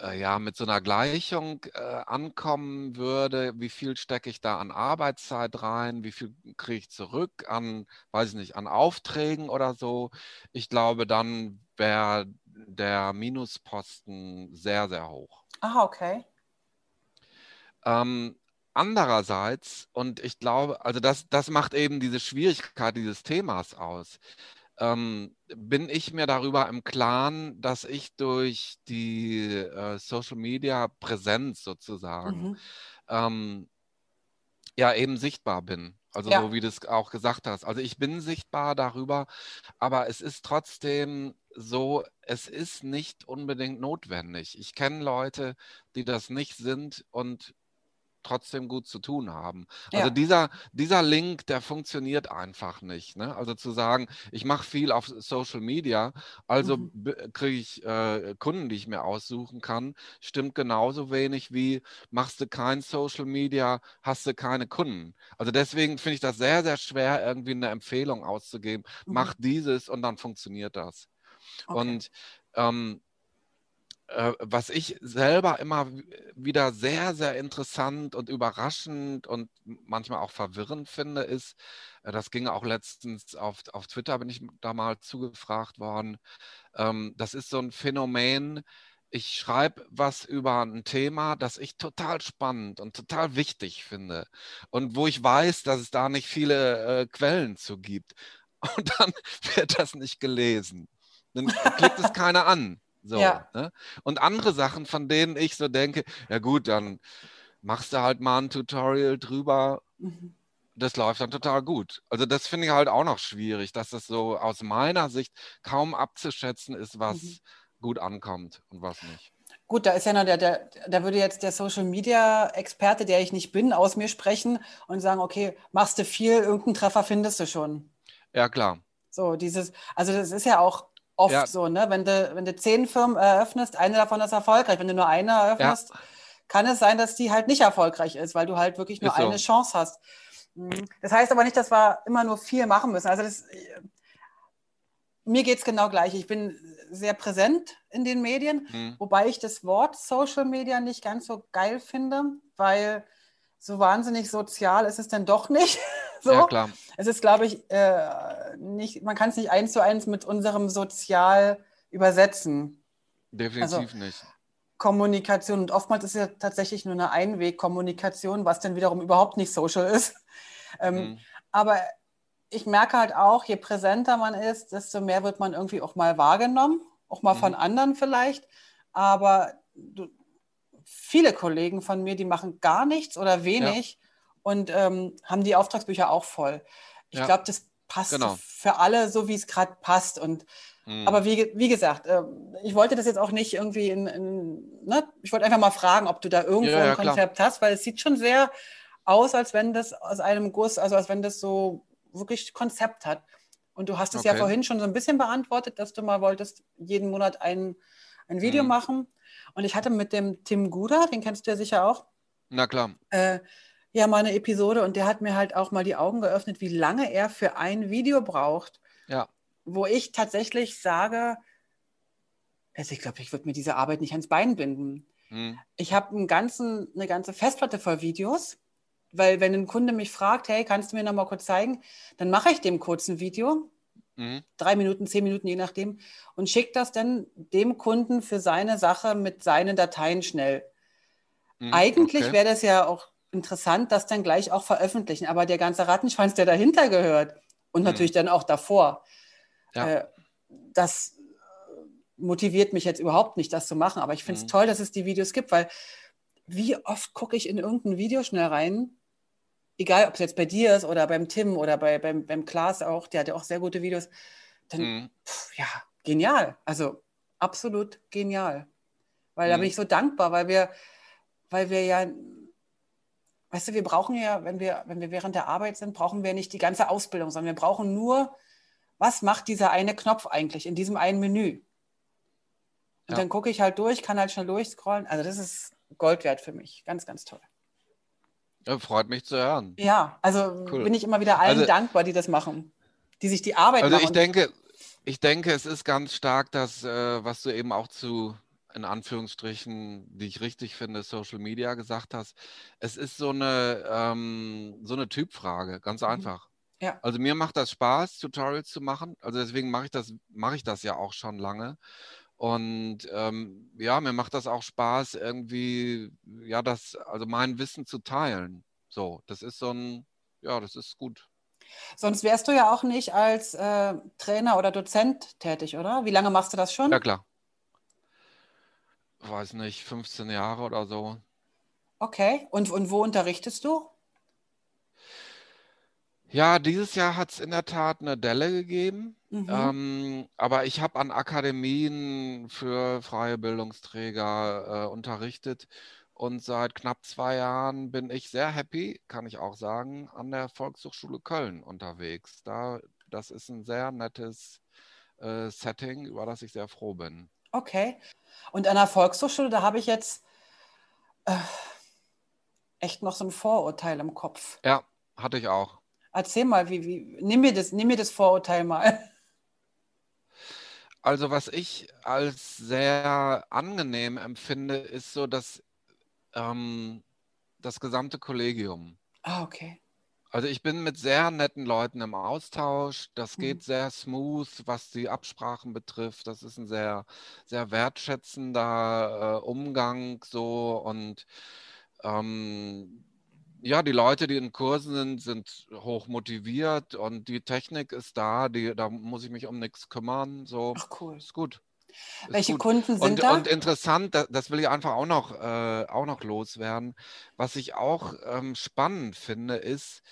äh, ja, mit so einer Gleichung äh, ankommen würde, wie viel stecke ich da an Arbeitszeit rein, wie viel kriege ich zurück an, weiß ich nicht, an Aufträgen oder so. Ich glaube, dann wäre der Minusposten sehr, sehr hoch. Ah, okay. Ähm, andererseits, und ich glaube, also das, das macht eben diese Schwierigkeit dieses Themas aus ähm, bin ich mir darüber im Klaren, dass ich durch die äh, Social Media Präsenz sozusagen mhm. ähm, ja eben sichtbar bin. Also ja. so wie du es auch gesagt hast. Also ich bin sichtbar darüber, aber es ist trotzdem so, es ist nicht unbedingt notwendig. Ich kenne Leute, die das nicht sind und trotzdem gut zu tun haben. Also ja. dieser, dieser Link, der funktioniert einfach nicht. Ne? Also zu sagen, ich mache viel auf Social Media, also mhm. kriege ich äh, Kunden, die ich mir aussuchen kann, stimmt genauso wenig wie machst du kein Social Media, hast du keine Kunden. Also deswegen finde ich das sehr, sehr schwer, irgendwie eine Empfehlung auszugeben. Mhm. Mach dieses und dann funktioniert das. Okay. Und ähm, äh, was ich selber immer wieder sehr, sehr interessant und überraschend und manchmal auch verwirrend finde, ist, äh, das ging auch letztens auf, auf Twitter, bin ich da mal zugefragt worden, ähm, das ist so ein Phänomen, ich schreibe was über ein Thema, das ich total spannend und total wichtig finde und wo ich weiß, dass es da nicht viele äh, Quellen zu gibt. Und dann wird das nicht gelesen. Dann klickt es keiner an. So, ja. ne? Und andere Sachen, von denen ich so denke, ja gut, dann machst du halt mal ein Tutorial drüber. Mhm. Das läuft dann total gut. Also das finde ich halt auch noch schwierig, dass das so aus meiner Sicht kaum abzuschätzen ist, was mhm. gut ankommt und was nicht. Gut, da ist ja noch der, der, da würde jetzt der Social Media Experte, der ich nicht bin, aus mir sprechen und sagen, okay, machst du viel, irgendeinen Treffer findest du schon. Ja, klar. So, dieses, also das ist ja auch oft ja. so, ne? Wenn du, wenn du zehn Firmen eröffnest, eine davon ist erfolgreich. Wenn du nur eine eröffnest, ja. kann es sein, dass die halt nicht erfolgreich ist, weil du halt wirklich nur so. eine Chance hast. Mhm. Das heißt aber nicht, dass wir immer nur viel machen müssen. Also das, mir geht es genau gleich. Ich bin sehr präsent in den Medien, Hm. wobei ich das Wort Social Media nicht ganz so geil finde, weil so wahnsinnig sozial ist es dann doch nicht. so. Ja, klar. Es ist, glaube ich, äh, nicht, man kann es nicht eins zu eins mit unserem Sozial übersetzen. Definitiv Also nicht. Kommunikation. Und oftmals ist es ja tatsächlich nur eine Einwegkommunikation, was dann wiederum überhaupt nicht social ist. Ähm, Hm. Aber ich merke halt auch, je präsenter man ist, desto mehr wird man irgendwie auch mal wahrgenommen, auch mal von Mhm. anderen vielleicht. Aber du, viele Kollegen von mir, die machen gar nichts oder wenig und ähm, haben die Auftragsbücher auch voll. Ich Ja. glaube, das passt Genau. für alle so, wie es gerade passt. Und Hm. aber wie, wie gesagt, ähm, ich wollte das jetzt auch nicht irgendwie in, in ne? ich wollte einfach mal fragen, ob du da irgendwo Ja, ja, ein klar. Konzept hast, weil es sieht schon sehr aus, als wenn das aus einem Guss, also als wenn das so wirklich Konzept hat. Und du hast es ja Okay. vorhin schon so ein bisschen beantwortet, dass du mal wolltest, jeden Monat ein, ein Video Mhm. machen. Und ich hatte mit dem Tim Guder, den kennst du ja sicher auch, Na klar. äh, ja mal eine Episode und der hat mir halt auch mal die Augen geöffnet, wie lange er für ein Video braucht Ja. wo ich tatsächlich sage, also ich glaube, ich würde mir diese Arbeit nicht ans Bein binden. Hm. Ich habe eine ganze Festplatte voll Videos, weil wenn ein Kunde mich fragt, hey, kannst du mir noch mal kurz zeigen, dann mache ich dem kurz ein Video, Hm. drei Minuten, zehn Minuten, je nachdem, und schicke das dann dem Kunden für seine Sache mit seinen Dateien schnell. Hm. Eigentlich Okay. wäre das ja auch interessant, das dann gleich auch veröffentlichen, aber der ganze Rattenschwanz, der dahinter gehört und Mhm. natürlich dann auch davor, Ja. äh, das motiviert mich jetzt überhaupt nicht, das zu machen. Aber ich finde es Mhm. toll, dass es die Videos gibt, weil wie oft gucke ich in irgendein Video schnell rein, egal ob es jetzt bei dir ist oder beim Tim oder bei, beim, beim Klaas auch, der hat ja auch sehr gute Videos, dann, Hm. pff, ja, genial. Also absolut genial. Weil da Mhm. bin ich so dankbar, weil wir, weil wir ja, weißt du, wir brauchen ja, wenn wir, wenn wir während der Arbeit sind, brauchen wir nicht die ganze Ausbildung, sondern wir brauchen nur, was macht dieser eine Knopf eigentlich in diesem einen Menü? Und Ja. dann gucke ich halt durch, kann halt schnell durchscrollen. Also das ist Gold wert für mich. Ganz, ganz toll. Ja, freut mich zu hören. Ja, also Cool. bin ich immer wieder allen Also- dankbar, die das machen. Die sich die Arbeit Also machen. ich denke, ich denke, es ist ganz stark, dass, äh, was du eben auch zu, in Anführungsstrichen, die ich richtig finde, Social Media gesagt hast. Es ist so eine, ähm, so eine Typfrage, ganz Mhm. einfach. Ja. Also mir macht das Spaß, Tutorials zu machen. Also deswegen mache ich das, mache ich das ja auch schon lange. Und ähm, ja, mir macht das auch Spaß, irgendwie, ja, das, also mein Wissen zu teilen. So, das ist so ein, ja, das ist gut. Sonst wärst du ja auch nicht als äh, Trainer oder Dozent tätig, oder? Wie lange machst du das schon? Ja, klar. Weiß nicht, 15 Jahre oder so. Okay. Und, und wo unterrichtest du? Ja, dieses Jahr hat es in der Tat eine Delle gegeben. Mhm. Ähm, aber ich habe an Akademien für freie Bildungsträger äh, unterrichtet. Und seit knapp zwei Jahren bin ich sehr happy, kann ich auch sagen, an der Volkshochschule Köln unterwegs. Da, das ist ein sehr nettes äh, Setting, über das ich sehr froh bin. Okay. Und an der Volkshochschule, da habe ich jetzt äh, echt noch so ein Vorurteil im Kopf. Ja, hatte ich auch. Erzähl mal, wie, wie, nimm mir das, nimm mir das Vorurteil mal. Also was ich als sehr angenehm empfinde, ist so, dass ähm, das gesamte Kollegium. Ah, okay. Also ich bin mit sehr netten Leuten im Austausch. Das Mhm. geht sehr smooth, was die Absprachen betrifft. Das ist ein sehr, sehr wertschätzender äh, Umgang so und ähm, ja, die Leute, die in Kursen sind, sind hoch motiviert und die Technik ist da, die, da muss ich mich um nichts kümmern. So, Ach, cool. ist gut. Welche gut. Kunden sind Und, da? und interessant, das, das will ich einfach auch noch, äh, auch noch loswerden. Was ich auch ähm, spannend finde, ist,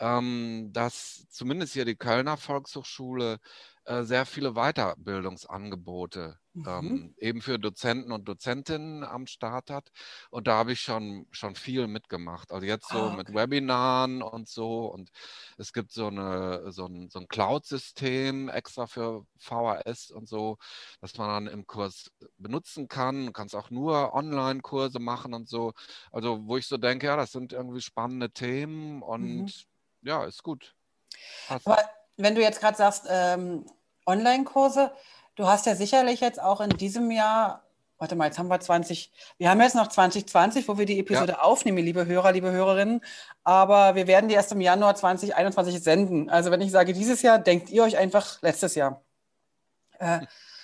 ähm, dass zumindest hier die Kölner Volkshochschule äh, sehr viele Weiterbildungsangebote Mhm. ähm, eben für Dozenten und Dozentinnen am Start hat. Und da habe ich schon, schon viel mitgemacht. Also jetzt so Ah, mit okay. Webinaren und so. Und es gibt so, eine, so ein, so ein Cloud-System extra für VHS und so, das man dann im Kurs benutzen kann. Du kannst auch nur Online-Kurse machen und so. Also wo ich so denke, ja, das sind irgendwie spannende Themen und Mhm. ja, ist gut. Passt. Aber wenn du jetzt gerade sagst, ähm, Online-Kurse, du hast ja sicherlich jetzt auch in diesem Jahr, warte mal, jetzt haben wir 20, wir haben jetzt noch 2020, wo wir die Episode aufnehmen, liebe Hörer, liebe Hörerinnen, aber wir werden die erst im Januar 2021 senden. Also wenn ich sage dieses Jahr, denkt ihr euch einfach letztes Jahr. Äh,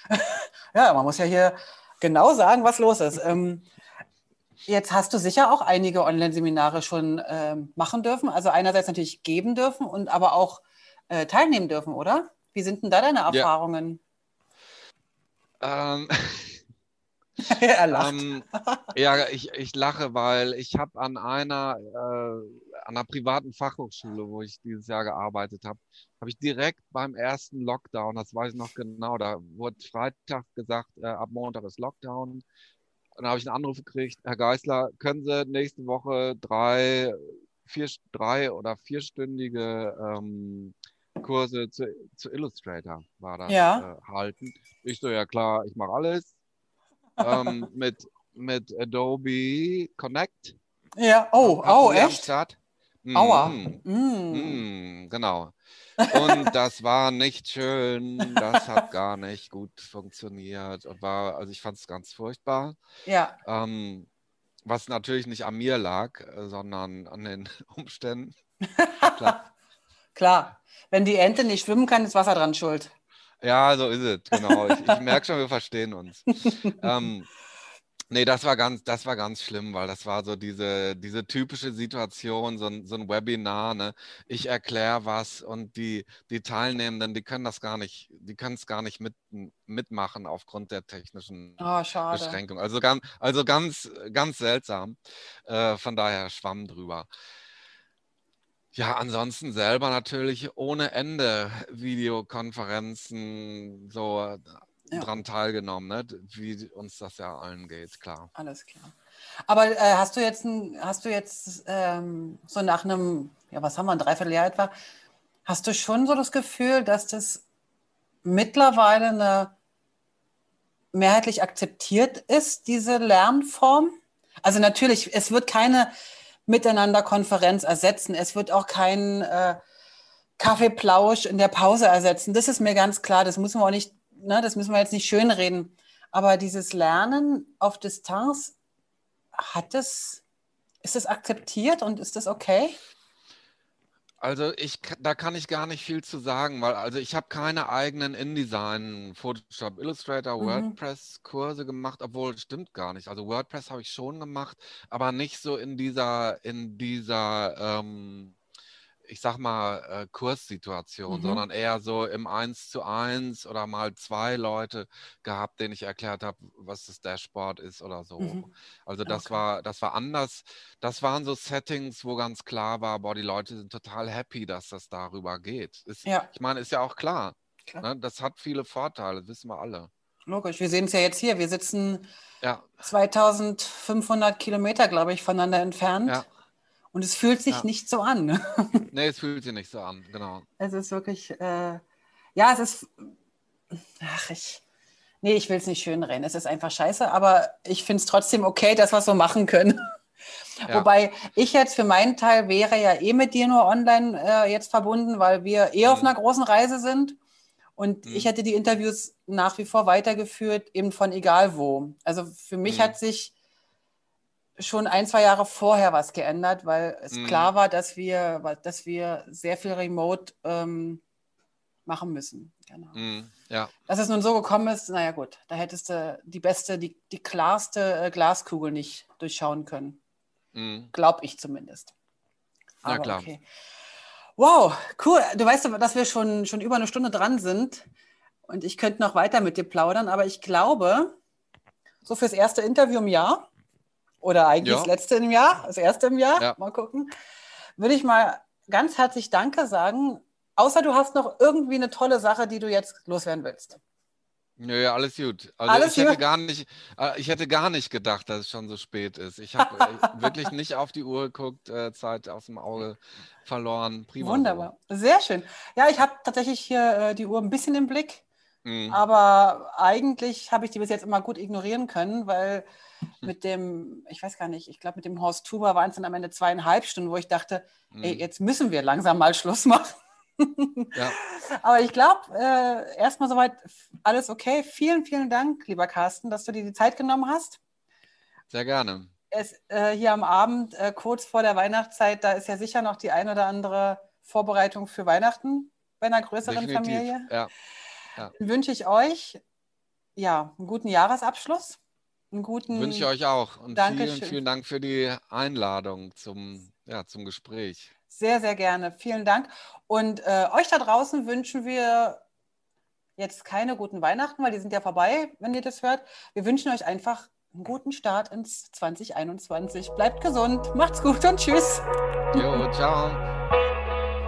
ja, man muss ja hier genau sagen, was los ist. Ähm, Jetzt hast du sicher auch einige Online-Seminare schon ähm, machen dürfen. Also einerseits natürlich geben dürfen und aber auch äh, teilnehmen dürfen, oder? Wie sind denn da deine Ja. Erfahrungen? Ähm, er lacht. Ähm, ja, ich, ich lache, weil ich habe an einer, äh, an einer privaten Fachhochschule, wo ich dieses Jahr gearbeitet habe, habe ich direkt beim ersten Lockdown, das weiß ich noch genau, da wurde Freitag gesagt, äh, ab Montag ist Lockdown. Und dann habe ich einen Anruf gekriegt, Herr Geisler, können Sie nächste Woche drei, vier, drei oder vierstündige ähm, Kurse zu, zu Illustrator war das Ja. äh, halten? Ich so, ja klar, ich mache alles ähm, mit, mit Adobe Connect. ja, oh, oh, echt? Start. Aua. Mm. Mm, genau. Und das war nicht schön, das hat gar nicht gut funktioniert und war, also ich fand es ganz furchtbar. Ja, Ähm, was natürlich nicht an mir lag, äh, sondern an den Umständen. Klar. Klar. Wenn die Ente nicht schwimmen kann, ist Wasser dran schuld. Ja, so ist es, genau. Ich, ich merke schon, wir verstehen uns. ähm, nee, das war ganz, das war ganz schlimm, weil das war so diese, diese typische Situation, so ein, so ein Webinar, ne? Ich erkläre was und die, die Teilnehmenden, die können das gar nicht, die können es gar nicht mit, mitmachen aufgrund der technischen Oh. Beschränkung. Also ganz, also ganz, ganz seltsam. Äh, von daher schwamm drüber. Ja, ansonsten selber natürlich ohne Ende Videokonferenzen so äh, Ja. dran teilgenommen, ne? wie uns das ja allen geht, klar. Alles klar. Aber äh, hast du jetzt, hast du jetzt ähm, so nach einem, ja, was haben wir, ein Dreivierteljahr etwa, hast du schon so das Gefühl, dass das mittlerweile eine mehrheitlich akzeptiert ist, diese Lernform? Also natürlich, es wird keine Miteinander-Konferenz ersetzen. Es wird auch kein äh, Kaffeeplausch in der Pause ersetzen. Das ist mir ganz klar. Das müssen wir auch nicht, ne, das müssen wir jetzt nicht schönreden. Aber dieses Lernen auf Distanz, hat das, ist das akzeptiert und ist das okay? Also ich, da kann ich gar nicht viel zu sagen, weil also ich habe keine eigenen InDesign, Photoshop, Illustrator, Mhm. WordPress Kurse gemacht, obwohl stimmt gar nicht. Also WordPress habe ich schon gemacht, aber nicht so in dieser, in dieser, ähm, ich sag mal, äh, Kurssituation, Mhm. sondern eher so im Eins zu eins oder mal zwei Leute gehabt, denen ich erklärt habe, was das Dashboard ist oder so. Mhm. Also das Okay. war, das war anders. Das waren so Settings, wo ganz klar war, boah, die Leute sind total happy, dass das darüber geht. Ist, Ja. Ich meine, ist ja auch klar. Klar. Ne? Das hat viele Vorteile, das wissen wir alle. Logisch, wir sehen es ja jetzt hier. Wir sitzen Ja, 2500 Kilometer, glaube ich, voneinander entfernt. Ja. Und es fühlt sich Ja. nicht so an. nee, es fühlt sich nicht so an, genau. Es ist wirklich, äh, ja, es ist, ach, ich, nee, ich will es nicht schönreden. Es ist einfach scheiße, aber ich finde es trotzdem okay, dass wir es so machen können. Ja. Wobei ich jetzt für meinen Teil wäre ja eh mit dir nur online äh, jetzt verbunden, weil wir eh auf Mhm. einer großen Reise sind. Und Mhm. ich hätte die Interviews nach wie vor weitergeführt, eben von egal wo. Also für mich Mhm. hat sich schon ein, zwei Jahre vorher was geändert, weil es Mhm. klar war, dass wir, dass wir sehr viel remote ähm, machen müssen. Genau. Mhm. Ja, Dass es nun so gekommen ist, naja gut, da hättest du die beste, die, die klarste äh, Glaskugel nicht durchschauen können. mhm. Glaube ich zumindest. Na Aber klar. okay. Wow, cool. Du weißt, dass wir schon, schon über eine Stunde dran sind und ich könnte noch weiter mit dir plaudern, aber ich glaube, so fürs erste Interview im Jahr oder eigentlich Ja. das letzte im Jahr, das erste im Jahr, Ja. mal gucken, würde ich mal ganz herzlich Danke sagen, Außer du hast noch irgendwie eine tolle Sache, die du jetzt loswerden willst. Nö, alles gut. Also Alles ich hätte gut? gar nicht, äh, ich hätte gar nicht gedacht, dass es schon so spät ist. Ich habe äh, wirklich nicht auf die Uhr geguckt, äh, Zeit aus dem Auge verloren. Prima. Wunderbar. Sehr schön. Ja, ich habe tatsächlich hier die Uhr ein bisschen im Blick, Mhm. aber eigentlich habe ich die bis jetzt immer gut ignorieren können, weil mit dem, ich weiß gar nicht, ich glaube, mit dem Horst Tuber waren es dann am Ende zweieinhalb Stunden, wo ich dachte, ey, Mhm. jetzt müssen wir langsam mal Schluss machen. Ja. Aber ich glaube, äh, erstmal soweit alles okay. Vielen, vielen Dank, lieber Carsten, dass du dir die Zeit genommen hast. Sehr gerne. Es, äh, hier am Abend, äh, kurz vor der Weihnachtszeit, da ist ja sicher noch die ein oder andere Vorbereitung für Weihnachten bei einer größeren Definitiv. Familie. Ja. Dann wünsche ich euch ja, einen guten Jahresabschluss. Einen guten, Wünsche ich euch auch. Und Dankeschön. vielen, vielen Dank für die Einladung zum, ja, zum Gespräch. Sehr, sehr gerne. Vielen Dank. Und äh, euch da draußen wünschen wir jetzt keine guten Weihnachten, weil die sind ja vorbei, wenn ihr das hört. Wir wünschen euch einfach einen guten Start ins 2021. Bleibt gesund, macht's gut und tschüss. Jo, ciao.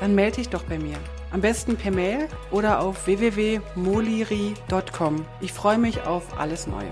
dann melde dich doch bei mir. Am besten per Mail oder auf www.moliri.com. Ich freue mich auf alles Neue.